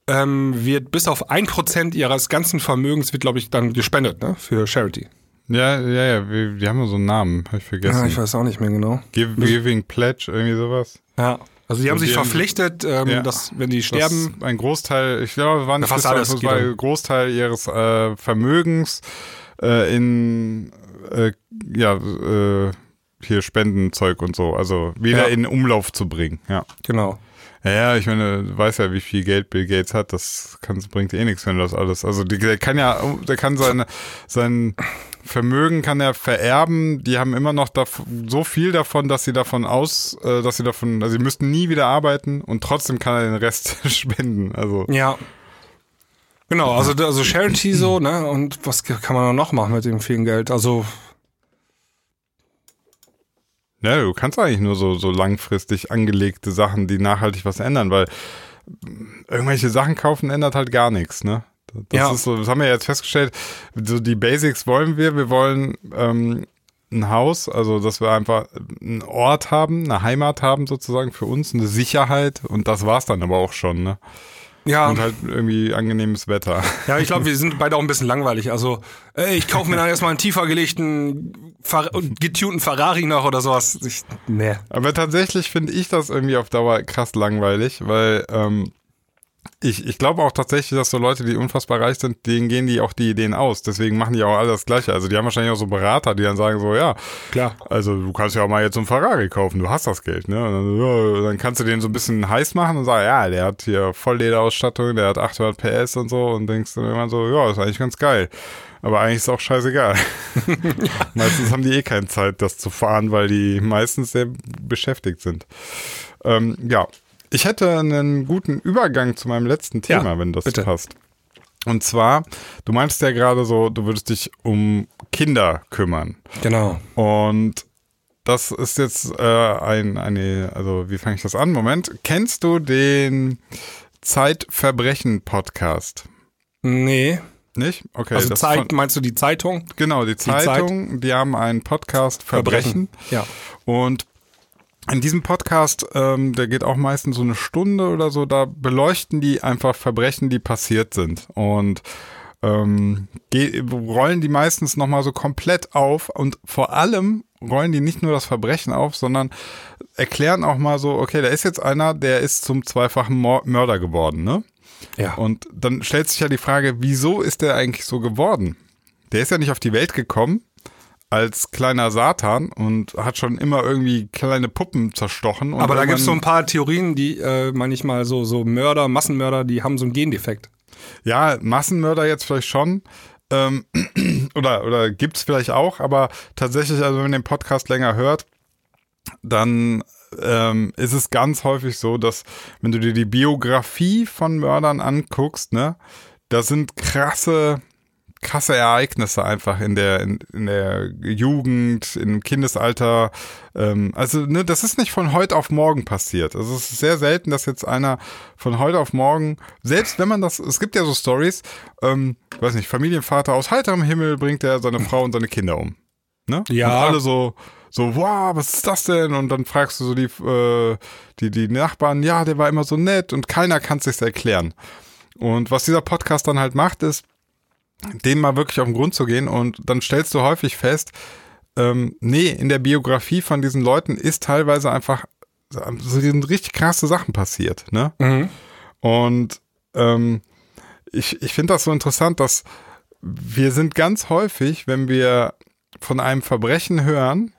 ähm, wird bis auf ein Prozent ihres ganzen Vermögens wird, glaube ich, dann gespendet ne? für Charity. Ja, ja, ja, wir, die haben so einen Namen, habe ich vergessen. Ja, ich weiß auch nicht mehr genau. Give, Giving Pledge, irgendwie sowas. Ja. Also die haben sich die verpflichtet, ähm, Ja. dass wenn die sterben, ein Großteil, ich glaube, war nicht Ja, fast alles war ein Großteil ihres äh, Vermögens äh, in äh, ja äh, hier Spendenzeug und so, also wieder Ja. in Umlauf zu bringen. Ja. genau. Ja, ich meine, du weißt ja, wie viel Geld Bill Gates hat, das kann, bringt eh nichts, wenn du das alles. Also der kann ja, der kann seine, sein Vermögen kann er vererben. Die haben immer noch so viel davon, dass sie davon aus, äh, dass sie davon, also sie müssten nie wieder arbeiten und trotzdem kann er den Rest spenden. Also Ja. Genau, also, also Charity so, ne? Und was kann man noch machen mit dem vielen Geld? Also, Ja, du kannst eigentlich nur so, so langfristig angelegte Sachen, die nachhaltig was ändern, weil irgendwelche Sachen kaufen ändert halt gar nichts, ne? Das Ja. ist so, das haben wir jetzt festgestellt. So die Basics wollen wir. Wir wollen ähm, ein Haus, also dass wir einfach einen Ort haben, eine Heimat haben sozusagen für uns, eine Sicherheit und das war's dann aber auch schon, ne? ja. Und halt irgendwie angenehmes Wetter. Ja, ich glaube, wir sind beide auch ein bisschen langweilig. Also, ey, ich kaufe mir dann erstmal einen tiefer gelegten, Fer getunten Ferrari noch oder sowas. Ich, nee. Aber tatsächlich finde ich das irgendwie auf Dauer krass langweilig, weil ähm, ich, ich glaube auch tatsächlich, dass so Leute, die unfassbar reich sind, denen gehen die auch die Ideen aus. Deswegen machen die auch alle das Gleiche. Also die haben wahrscheinlich auch so Berater, die dann sagen so, ja, Klar. also du kannst ja auch mal jetzt so ein Ferrari kaufen, du hast das Geld, ne? Dann, ja, dann kannst du den so ein bisschen heiß machen und sagen, ja, der hat hier Volllederausstattung, der hat 800 PS und so und denkst dann immer so, ja, ist eigentlich ganz geil. Aber eigentlich ist es auch scheißegal. meistens haben die eh keine Zeit, das zu fahren, weil die meistens sehr beschäftigt sind. Ähm, ja, ich hätte einen guten Übergang zu meinem letzten Thema, Ja, wenn das bitte. passt. Und zwar, du meinst ja gerade so, du würdest dich um Kinder kümmern. Genau. Und das ist jetzt äh, ein, eine, also wie fange ich das an? Moment. Kennst du den Zeitverbrechen-Podcast? Nee. Nicht? Okay. Also Zeit, von- meinst du die Zeitung? genau, die Zeitung, die haben einen Podcast Verbrechen. Ja. Und in diesem Podcast, ähm, der geht auch meistens so eine Stunde oder so, da beleuchten die einfach Verbrechen, die passiert sind. Und ähm, rollen die meistens nochmal so komplett auf und vor allem rollen die nicht nur das Verbrechen auf, sondern erklären auch mal so, okay, da ist jetzt einer, der ist zum zweifachen Mörder geworden, ne? Ja. Und dann stellt sich ja die Frage, wieso ist der eigentlich so geworden? Der ist ja nicht auf die Welt gekommen als kleiner Satan und hat schon immer irgendwie kleine Puppen zerstochen. Aber da gibt es so ein paar Theorien, die äh, manchmal so, so Mörder, Massenmörder, die haben so einen Gendefekt. Ja, Massenmörder jetzt vielleicht schon. Ähm, oder oder gibt es vielleicht auch, aber tatsächlich, also wenn man den Podcast länger hört, dann ähm, ist es ganz häufig so, dass wenn du dir die Biografie von Mördern anguckst, ne, da sind krasse, krasse Ereignisse einfach in der, in, in der Jugend, im Kindesalter. Ähm, also, ne, das ist nicht von heute auf morgen passiert. Also es ist sehr selten, dass jetzt einer von heute auf morgen, selbst wenn man das, es gibt ja so Stories, ähm, weiß nicht, Familienvater aus heiterem Himmel bringt er seine Frau und seine Kinder um. Ne? Ja. Und alle so, so, wow, was ist das denn? Und dann fragst du so die, äh, die, die Nachbarn, ja, der war immer so nett und keiner kann es sich erklären. Und was dieser Podcast dann halt macht, ist, dem mal wirklich auf den Grund zu gehen und dann stellst du häufig fest, ähm, nee, in der Biografie von diesen Leuten ist teilweise einfach so sind richtig krasse Sachen passiert, ne? Mhm. Und ähm, ich, ich finde das so interessant, dass wir sind ganz häufig, wenn wir von einem Verbrechen hören,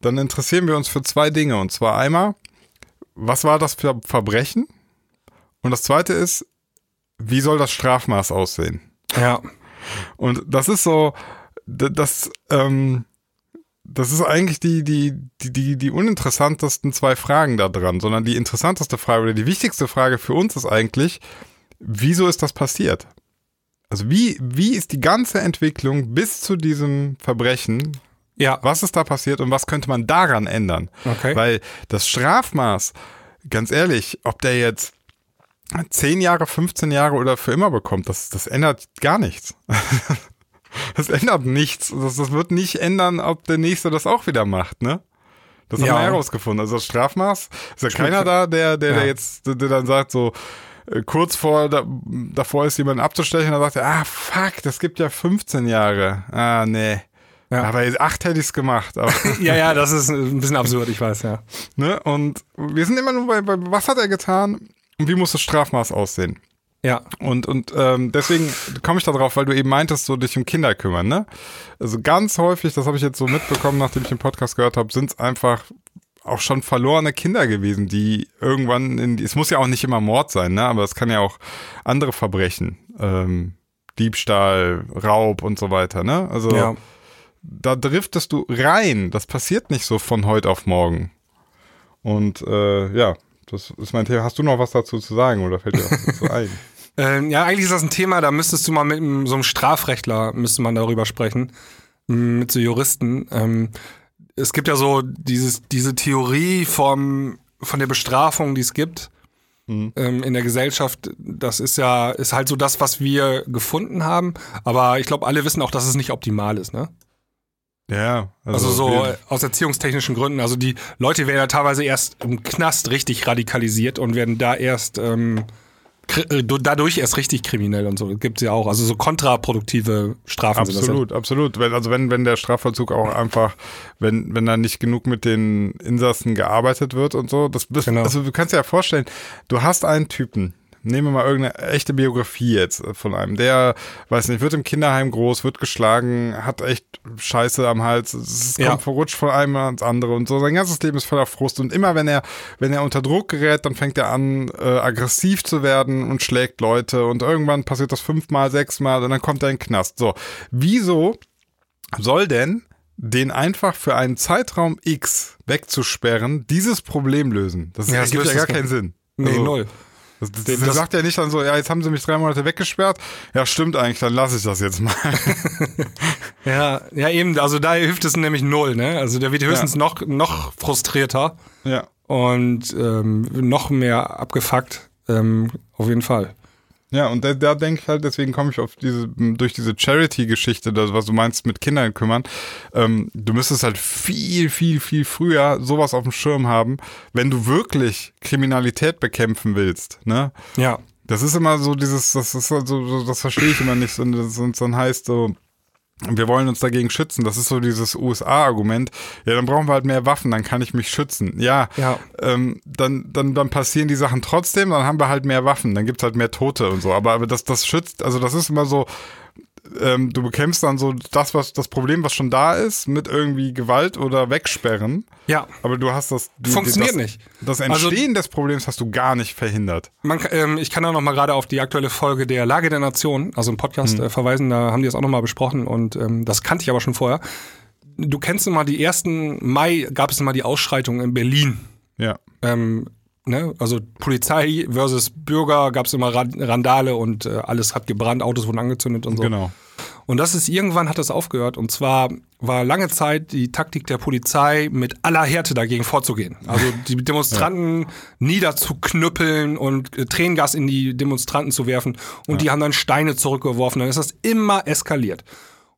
dann interessieren wir uns für zwei Dinge. Und zwar einmal, was war das für Verbrechen? Und das zweite ist, wie soll das Strafmaß aussehen? Ja. Und das ist so, das, ähm, das ist eigentlich die, die, die, die, die uninteressantesten zwei Fragen da dran, sondern die interessanteste Frage oder die wichtigste Frage für uns ist eigentlich, wieso ist das passiert? Also wie, wie ist die ganze Entwicklung bis zu diesem Verbrechen? Ja. Was ist da passiert und was könnte man daran ändern? Okay. Weil das Strafmaß, ganz ehrlich, ob der jetzt 10 Jahre, 15 Jahre oder für immer bekommt, das, das ändert gar nichts. Das ändert nichts. Das, das wird nicht ändern, ob der Nächste das auch wieder macht, ne? Das haben Ja. wir herausgefunden. Also das Strafmaß, ist ja keiner da, der, der, Ja. der jetzt, der, dann sagt so, äh, kurz vor, da, davor ist jemand abzustechen, dann sagt er, ah, fuck, das gibt ja 15 Jahre. Ah, nee. Ja. Aber acht hätte ich's gemacht. Aber, Ja, ja, das ist ein bisschen absurd, ich weiß, ja. ne? Und wir sind immer nur bei, bei, was hat er getan wie muss das Strafmaß aussehen? Ja. Und, und ähm, deswegen komme ich da drauf, weil du eben meintest, so dich um Kinder kümmern, ne? Also ganz häufig, das habe ich jetzt so mitbekommen, nachdem ich den Podcast gehört habe, sind es einfach auch schon verlorene Kinder gewesen, die irgendwann in, es muss ja auch nicht immer Mord sein, ne? Aber es kann ja auch andere Verbrechen, ähm, Diebstahl, Raub und so weiter, ne? Also Ja. da driftest du rein. Das passiert nicht so von heute auf morgen. Und äh, ja, das ist mein Thema. Hast du noch was dazu zu sagen oder fällt dir was dazu ein? Ähm, ja, eigentlich ist das ein Thema, da müsstest du mal mit so einem Strafrechtler, müsste man darüber sprechen, m, mit so Juristen. Ähm, es gibt ja so dieses, diese Theorie vom, von der Bestrafung, die es gibt ähm, in der Gesellschaft. Das ist ja, ist halt so das, was wir gefunden haben. Aber ich glaube, alle wissen auch, dass es nicht optimal ist, ne? Ja, Also, so wir- äh, aus erziehungstechnischen Gründen. Also die Leute werden ja teilweise erst im Knast richtig radikalisiert und werden da erst ähm, äh, du- dadurch erst richtig kriminell und so. Gibt's ja auch. Also so kontraproduktive Strafen Absolut, absolut. Wenn, also wenn, wenn der Strafvollzug auch einfach, wenn, wenn da nicht genug mit den Insassen gearbeitet wird und so, das bist, Genau. also du kannst dir ja vorstellen, du hast einen Typen, nehmen wir mal irgendeine echte Biografie jetzt von einem, der, weiß nicht, wird im Kinderheim groß, wird geschlagen, hat echt Scheiße am Hals, es kommt Ja. verrutscht von einem ans andere und so, sein ganzes Leben ist voller Frust und immer wenn er, wenn er unter Druck gerät, dann fängt er an, äh, aggressiv zu werden und schlägt Leute und irgendwann passiert das fünfmal, sechsmal und dann kommt er in den Knast. So, wieso soll denn den einfach für einen Zeitraum X wegzusperren, dieses Problem lösen? Das, Ja, das gibt ja gar keinen Sinn. Nee, Also, null. Das, das, Das- sagt ja nicht dann so, ja, jetzt haben sie mich drei Monate weggesperrt. Ja, stimmt eigentlich, dann lasse ich das jetzt mal. Ja, ja, eben, also da hilft es nämlich null, ne? Also der wird höchstens noch, noch frustrierter ja. und ähm, noch mehr abgefuckt. Ähm, auf jeden Fall. Ja, und da, da denke ich halt, deswegen komme ich auf diese, durch diese Charity-Geschichte, das, was du meinst, mit Kindern kümmern, ähm, du müsstest halt viel, viel, viel früher sowas auf dem Schirm haben, wenn du wirklich Kriminalität bekämpfen willst, ne? Ja. Das ist immer so dieses, das ist halt so, so das verstehe ich immer nicht, so, das uns dann heißt so, wir wollen uns dagegen schützen. Das ist so dieses USA-Argument. Ja, dann brauchen wir halt mehr Waffen, dann kann ich mich schützen. Ja, Ja. ähm, dann, dann, dann passieren die Sachen trotzdem, dann haben wir halt mehr Waffen, dann gibt's halt mehr Tote und so. Aber, aber das, das schützt, also das ist immer so, ähm, du bekämpfst dann so das, was das Problem, was schon da ist, mit irgendwie Gewalt oder Wegsperren. Ja. Aber du hast das. die- Funktioniert das, nicht. Das Also- Entstehen des Problems hast du gar nicht verhindert. Man, ähm, ich kann auch noch mal gerade auf die aktuelle Folge der Lage der Nation, also im Podcast, äh, verweisen. Da haben die das auch noch mal besprochen und ähm, das kannte ich aber schon vorher. Du kennst immer die ersten Mai gab es immer die Ausschreitungen in Berlin. Ja. Ähm, ne? Also Polizei versus Bürger gab es immer Ra- Randale und äh, alles hat gebrannt, Autos wurden angezündet und so. Genau. Und das ist irgendwann hat das aufgehört. Und zwar war lange Zeit die Taktik der Polizei, mit aller Härte dagegen vorzugehen. Also die Demonstranten niederzuknüppeln und äh, Tränengas in die Demonstranten zu werfen. Und die haben dann Steine zurückgeworfen. Dann ist das immer eskaliert.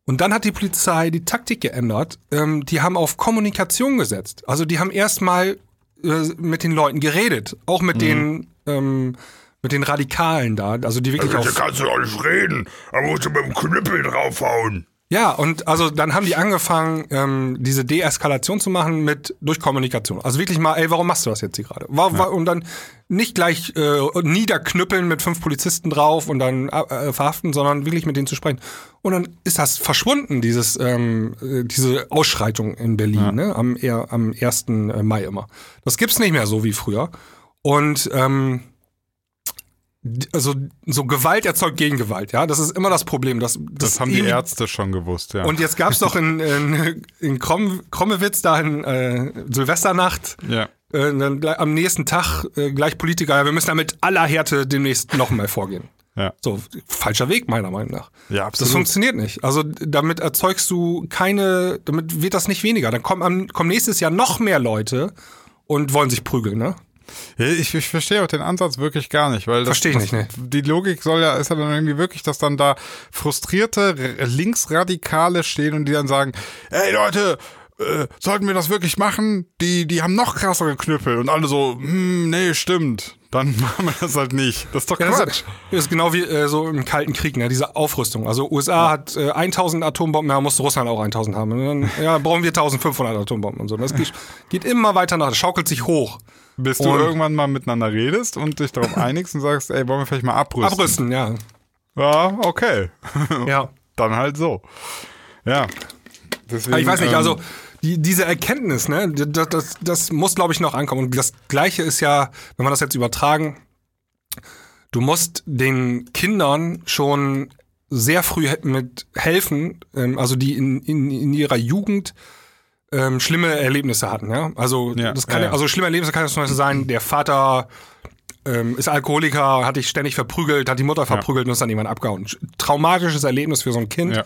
Und dann hat die Polizei die Taktik geändert. Ähm, die haben auf Kommunikation gesetzt. Also die haben erstmal äh, mit den Leuten geredet. Auch mit den ähm, mit den Radikalen da, also die wirklich auf kannst du doch nicht reden. Da musst du mit dem Knüppel draufhauen. Ja, und also dann haben die angefangen, ähm, diese Deeskalation zu machen mit durch Kommunikation. Also wirklich mal, ey, warum machst du das jetzt hier gerade? War, und dann nicht gleich äh, niederknüppeln mit fünf Polizisten drauf und dann äh, verhaften, sondern wirklich mit denen zu sprechen. Und dann ist das verschwunden, dieses ähm, äh, diese Ausschreitung in Berlin, ne? Am, eher, am 1. Mai immer. Das gibt's nicht mehr so wie früher. Und ähm, also so Gewalt erzeugt Gegengewalt, ja. Das ist immer das Problem. Das, das, Das haben die Ärzte schon gewusst, ja. und jetzt gab's doch in, in, in Krom, Krommewitz da in äh, Silvesternacht ja. äh, dann am nächsten Tag äh, gleich Politiker, ja, wir müssen da mit aller Härte demnächst noch mal vorgehen. Ja. So, falscher Weg meiner Meinung nach. Ja, Das absolut. funktioniert nicht. Also damit erzeugst du keine, damit wird das nicht weniger. Dann kommen, am, kommen nächstes Jahr noch mehr Leute und wollen sich prügeln, ne? Ja, ich, ich verstehe auch den Ansatz wirklich gar nicht, weil das, Verstehe ich das, nicht, ne. die Logik soll ja, ist ja dann irgendwie wirklich, dass dann da frustrierte Linksradikale stehen und die dann sagen, ey Leute, äh, sollten wir das wirklich machen? Die, die haben noch krassere Knüppel und alle so, hm, nee, stimmt. Dann machen wir das halt nicht. Das ist doch Ja, das Quatsch. ist, das ist genau wie äh, so im Kalten Krieg, ne? diese Aufrüstung. Also USA hat äh, 1000 Atombomben, ja, muss Russland auch 1000 haben. Dann ja, brauchen wir 1500 Atombomben und so. Das geht, geht immer weiter nach, das schaukelt sich hoch. Bis du irgendwann mal miteinander redest und dich darauf einigst und sagst, ey, wollen wir vielleicht mal abrüsten? Abrüsten, ja. Ja, okay. ja. Dann halt so. Ja. Deswegen, ich weiß nicht, ähm, also die, diese Erkenntnis, ne, das, das, das muss, glaube ich, noch ankommen. Und das Gleiche ist ja, wenn wir das jetzt übertragen, du musst den Kindern schon sehr früh mit helfen, ähm, also die in, in, in ihrer Jugend ähm, schlimme Erlebnisse hatten, ja. Also Ja, das kann ja, also schlimme Erlebnisse kann zum Beispiel sein, der Vater ähm, ist Alkoholiker, hat dich ständig verprügelt, hat die Mutter verprügelt und ist dann jemand abgehauen. Traumatisches Erlebnis für so ein Kind.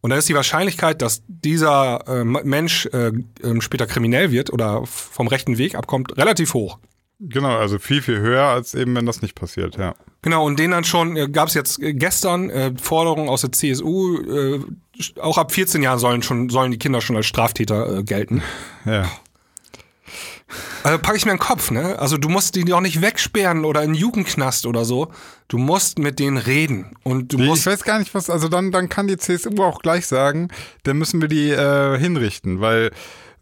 Und dann ist die Wahrscheinlichkeit, dass dieser äh, Mensch äh, ähm, später kriminell wird oder vom rechten Weg abkommt, relativ hoch. Genau, also viel, viel höher, als eben, wenn das nicht passiert, ja. Genau, und den dann schon, äh, gab es jetzt äh, gestern äh, Forderungen aus der CSU, äh, auch ab 14 Jahren sollen schon sollen die Kinder schon als Straftäter äh, gelten. Ja. Also packe ich mir in den Kopf, ne? Also du musst die doch nicht wegsperren oder in Jugendknast oder so. Du musst mit denen reden. Und du Ich musst. weiß gar nicht, was, also dann, dann kann die CSU auch gleich sagen, dann müssen wir die äh, hinrichten, weil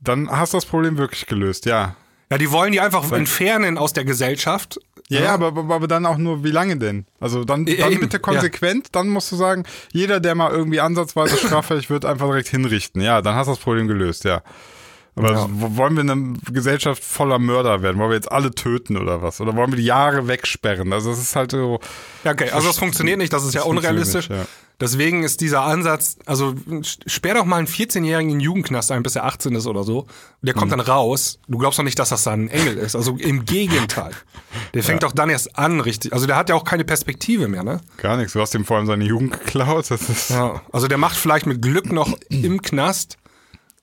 dann hast du das Problem wirklich gelöst, ja. Ja, die wollen die einfach entfernen aus der Gesellschaft. Ja, ja aber, aber, dann auch nur, wie lange denn? Also dann, Ja, dann eben, bitte konsequent, dann musst du sagen, jeder, der mal irgendwie ansatzweise straffällig wird, einfach direkt hinrichten. Ja, dann hast du das Problem gelöst, ja. Aber Ja. wollen wir eine Gesellschaft voller Mörder werden? Wollen wir jetzt alle töten oder was? Oder wollen wir die Jahre wegsperren? Also das ist halt so. Ja, okay, also das funktioniert nicht, das ist ja Das funktioniert unrealistisch. nicht, ja. Deswegen ist dieser Ansatz, also sperr doch mal einen 14-Jährigen in Jugendknast ein, bis er 18 ist oder so. Der Mhm. kommt dann raus. Du glaubst doch nicht, dass das dann ein Engel ist. Also im Gegenteil. Der fängt doch dann erst an, richtig. Also der hat ja auch keine Perspektive mehr, ne? Gar nichts. Du hast ihm vor allem seine Jugend geklaut. Das ist. Ja. Ja. Also der macht vielleicht mit Glück noch im Knast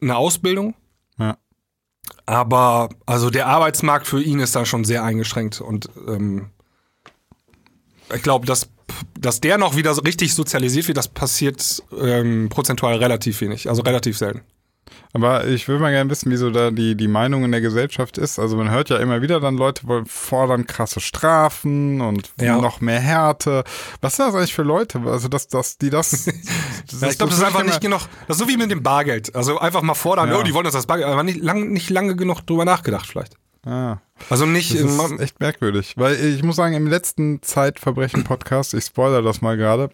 eine Ausbildung. Aber also der Arbeitsmarkt für ihn ist dann schon sehr eingeschränkt und ähm, ich glaube, dass, dass der noch wieder so richtig sozialisiert wird, das passiert ähm, prozentual relativ wenig, also relativ selten. Aber ich will mal gerne wissen, wieso da die, die Meinung in der Gesellschaft ist. Also man hört ja immer wieder dann Leute fordern krasse Strafen und Ja. noch mehr Härte. Was sind das eigentlich für Leute? Also dass, dass die das. das Ja, ich glaube, das ist einfach nicht genug. Das ist so wie mit dem Bargeld. Also einfach mal fordern, Ja. oh, die wollen uns das Bargeld, aber nicht, lang, nicht lange genug drüber nachgedacht vielleicht. Ah, Also nicht, das ist echt merkwürdig. Weil ich muss sagen, im letzten Zeitverbrechen-Podcast, ich spoilere das mal gerade,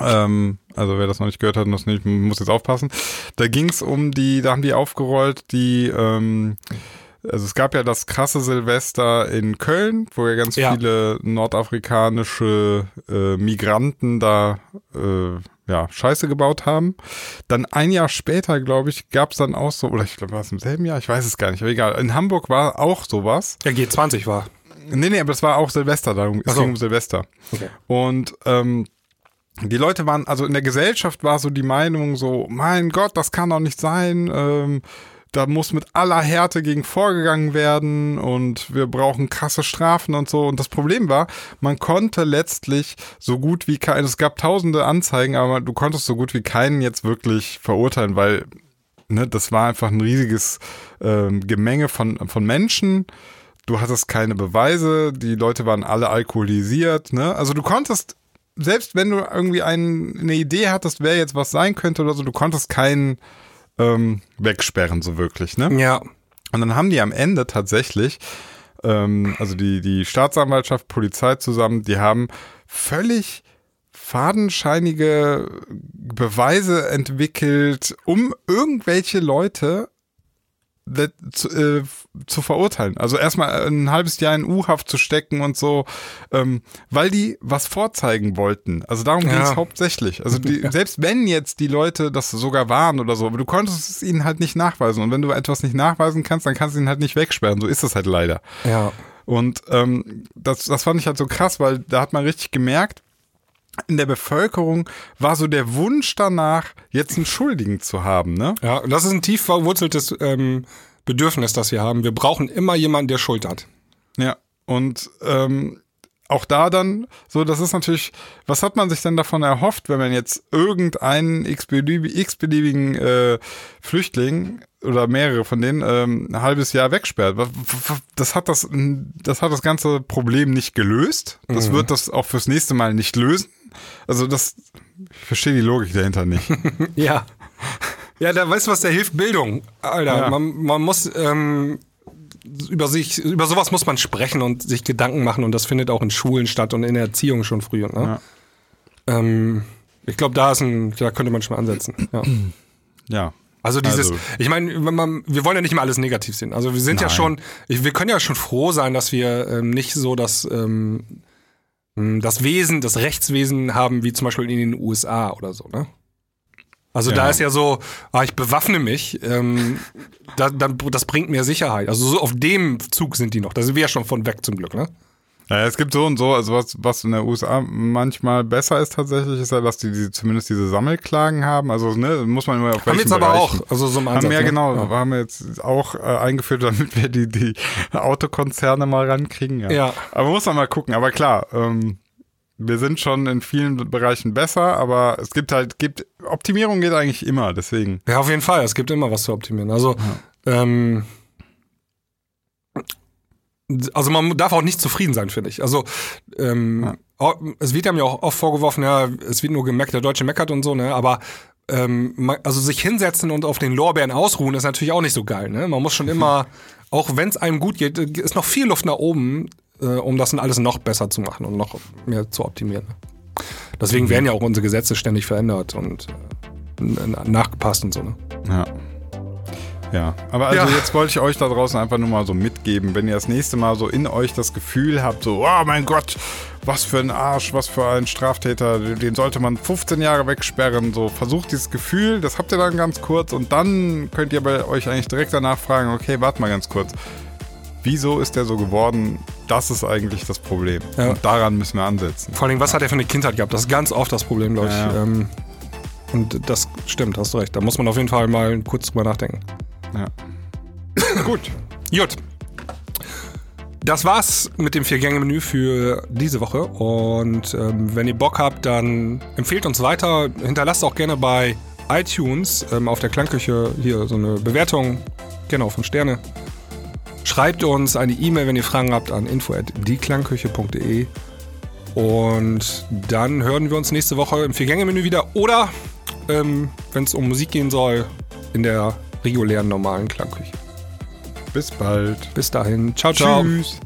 ähm, also wer das noch nicht gehört hat und das nicht, muss jetzt aufpassen. Da ging es um die, da haben die aufgerollt, die, ähm, also es gab ja das krasse Silvester in Köln, wo ja ganz Ja. viele nordafrikanische äh, Migranten da äh, ja, Scheiße gebaut haben. Dann ein Jahr später, glaube ich, gab es dann auch so, oder ich glaube, war es im selben Jahr, ich weiß es gar nicht, aber egal. In Hamburg war auch sowas. der G20 war. Nee, nee, aber das war auch Silvester, darum, es so. ging um Silvester. Okay. Und ähm, die Leute waren, also in der Gesellschaft war so die Meinung so, mein Gott, das kann doch nicht sein, ähm, da muss mit aller Härte gegen vorgegangen werden und wir brauchen krasse Strafen und so. Und das Problem war, man konnte letztlich so gut wie keinen, es gab tausende Anzeigen, aber du konntest so gut wie keinen jetzt wirklich verurteilen, weil ne, das war einfach ein riesiges ähm, Gemenge von, von Menschen. Du hattest keine Beweise, die Leute waren alle alkoholisiert. Ne? Also du konntest, selbst wenn du irgendwie ein, eine Idee hattest, wer jetzt was sein könnte oder so, du konntest keinen ähm, wegsperren, so wirklich. Ne? Ja. Und dann haben die am Ende tatsächlich, ähm, also die, die Staatsanwaltschaft, Polizei zusammen, die haben völlig fadenscheinige Beweise entwickelt, um irgendwelche Leute le- zu, äh, zu verurteilen. Also erstmal ein halbes Jahr in U-Haft zu stecken und so, ähm, weil die was vorzeigen wollten. Also darum ging es Ja. hauptsächlich. Also die, selbst wenn jetzt die Leute das sogar waren oder so, aber du konntest es ihnen halt nicht nachweisen. Und wenn du etwas nicht nachweisen kannst, dann kannst du ihn halt nicht wegsperren. So ist es halt leider. Ja. Und ähm, das, das fand ich halt so krass, weil da hat man richtig gemerkt, in der Bevölkerung war so der Wunsch danach, jetzt einen Schuldigen zu haben, ne? Ja, und das ist ein tief verwurzeltes ähm, Bedürfnis, das wir haben. Wir brauchen immer jemanden, der Schuld hat. Ja. Und ähm, auch da dann, so, das ist natürlich, was hat man sich denn davon erhofft, wenn man jetzt irgendeinen x-belieb- x-beliebigen äh, Flüchtling oder mehrere von denen ähm, ein halbes Jahr wegsperrt? Das hat das, das hat das ganze Problem nicht gelöst. Das wird das auch fürs nächste Mal nicht lösen. Also das, ich verstehe die Logik dahinter nicht. Ja. Ja, da weißt du was, da hilft Bildung. Alter, Ja. man, man muss ähm, über sich, über sowas muss man sprechen und sich Gedanken machen und das findet auch in Schulen statt und in der Erziehung schon früher. Ne? Ähm, ich glaube, da ist ein, da könnte man schon mal ansetzen. Ja. Ja. Also dieses, Also- ich meine, wir wollen ja nicht mal alles negativ sehen. Also wir sind ja Nein. schon, ich, wir können ja schon froh sein, dass wir ähm, nicht so das, ähm, das Wesen, das Rechtswesen haben, wie zum Beispiel in den USA oder so, ne? Also da Ja. ist ja so, ah, ich bewaffne mich, ähm, da, dann, das bringt mir Sicherheit. Also so auf dem Zug sind die noch. Da sind wir ja schon von weg zum Glück, ne? Ja, es gibt so und so, also was, was in der USA manchmal besser ist tatsächlich, ist ja, dass die, die zumindest diese Sammelklagen haben. Also, ne, muss man immer auf Haben wir jetzt aber Bereichen. auch, also so im Haben Ansatz. wir ja ne? genau, Ja. haben wir jetzt auch äh, eingeführt, damit wir die, die Autokonzerne mal rankriegen. Ja. Ja. Aber muss man mal gucken. Aber klar, ähm, wir sind schon in vielen Bereichen besser, aber es gibt halt, gibt, Optimierung geht eigentlich immer, deswegen. Ja, auf jeden Fall. Es gibt immer was zu optimieren. Also, ähm, also man darf auch nicht zufrieden sein, finde ich. Also, ähm, au- es wird einem ja auch oft vorgeworfen, ja, es wird nur gemeckert, der Deutsche meckert und so, ne, aber ähm, also sich hinsetzen und auf den Lorbeeren ausruhen ist natürlich auch nicht so geil. Ne? Man muss schon immer, auch wenn es einem gut geht, äh, ist noch viel Luft nach oben, äh, um das dann alles noch besser zu machen und noch mehr zu optimieren. Deswegen werden ja auch unsere Gesetze ständig verändert und äh, nachgepasst und so. Ne? Ja. Ja, aber also Ja. jetzt wollte ich euch da draußen einfach nur mal so mitgeben, wenn ihr das nächste Mal so in euch das Gefühl habt, so, oh mein Gott, was für ein Arsch, was für ein Straftäter, den sollte man 15 Jahre wegsperren, so versucht dieses Gefühl, das habt ihr dann ganz kurz und dann könnt ihr bei euch eigentlich direkt danach fragen, okay, warte mal ganz kurz, wieso ist der so geworden? Das ist eigentlich das Problem. Ja. Und daran müssen wir ansetzen. Vor allem, was hat er für eine Kindheit gehabt? Das ist ganz oft das Problem, glaube ich. Ja. Ähm, und das stimmt, hast du recht. Da muss man auf jeden Fall mal kurz drüber nachdenken. Ja. Gut. Gut. Das war's mit dem Vier-Gänge-Menü für diese Woche. Und ähm, wenn ihr Bock habt, dann empfehlt uns weiter. Hinterlasst auch gerne bei iTunes ähm, auf der Klangküche hier so eine Bewertung. Gerne auf 5 Sterne. Schreibt uns eine E-Mail, wenn ihr Fragen habt, an info.dieklangküche.de. Und dann hören wir uns nächste Woche im Vier-Gänge-Menü wieder. Oder, ähm, wenn es um Musik gehen soll, in der regulären, normalen Klangküche. Bis bald. Bis dahin. Ciao, ciao. Tschüss.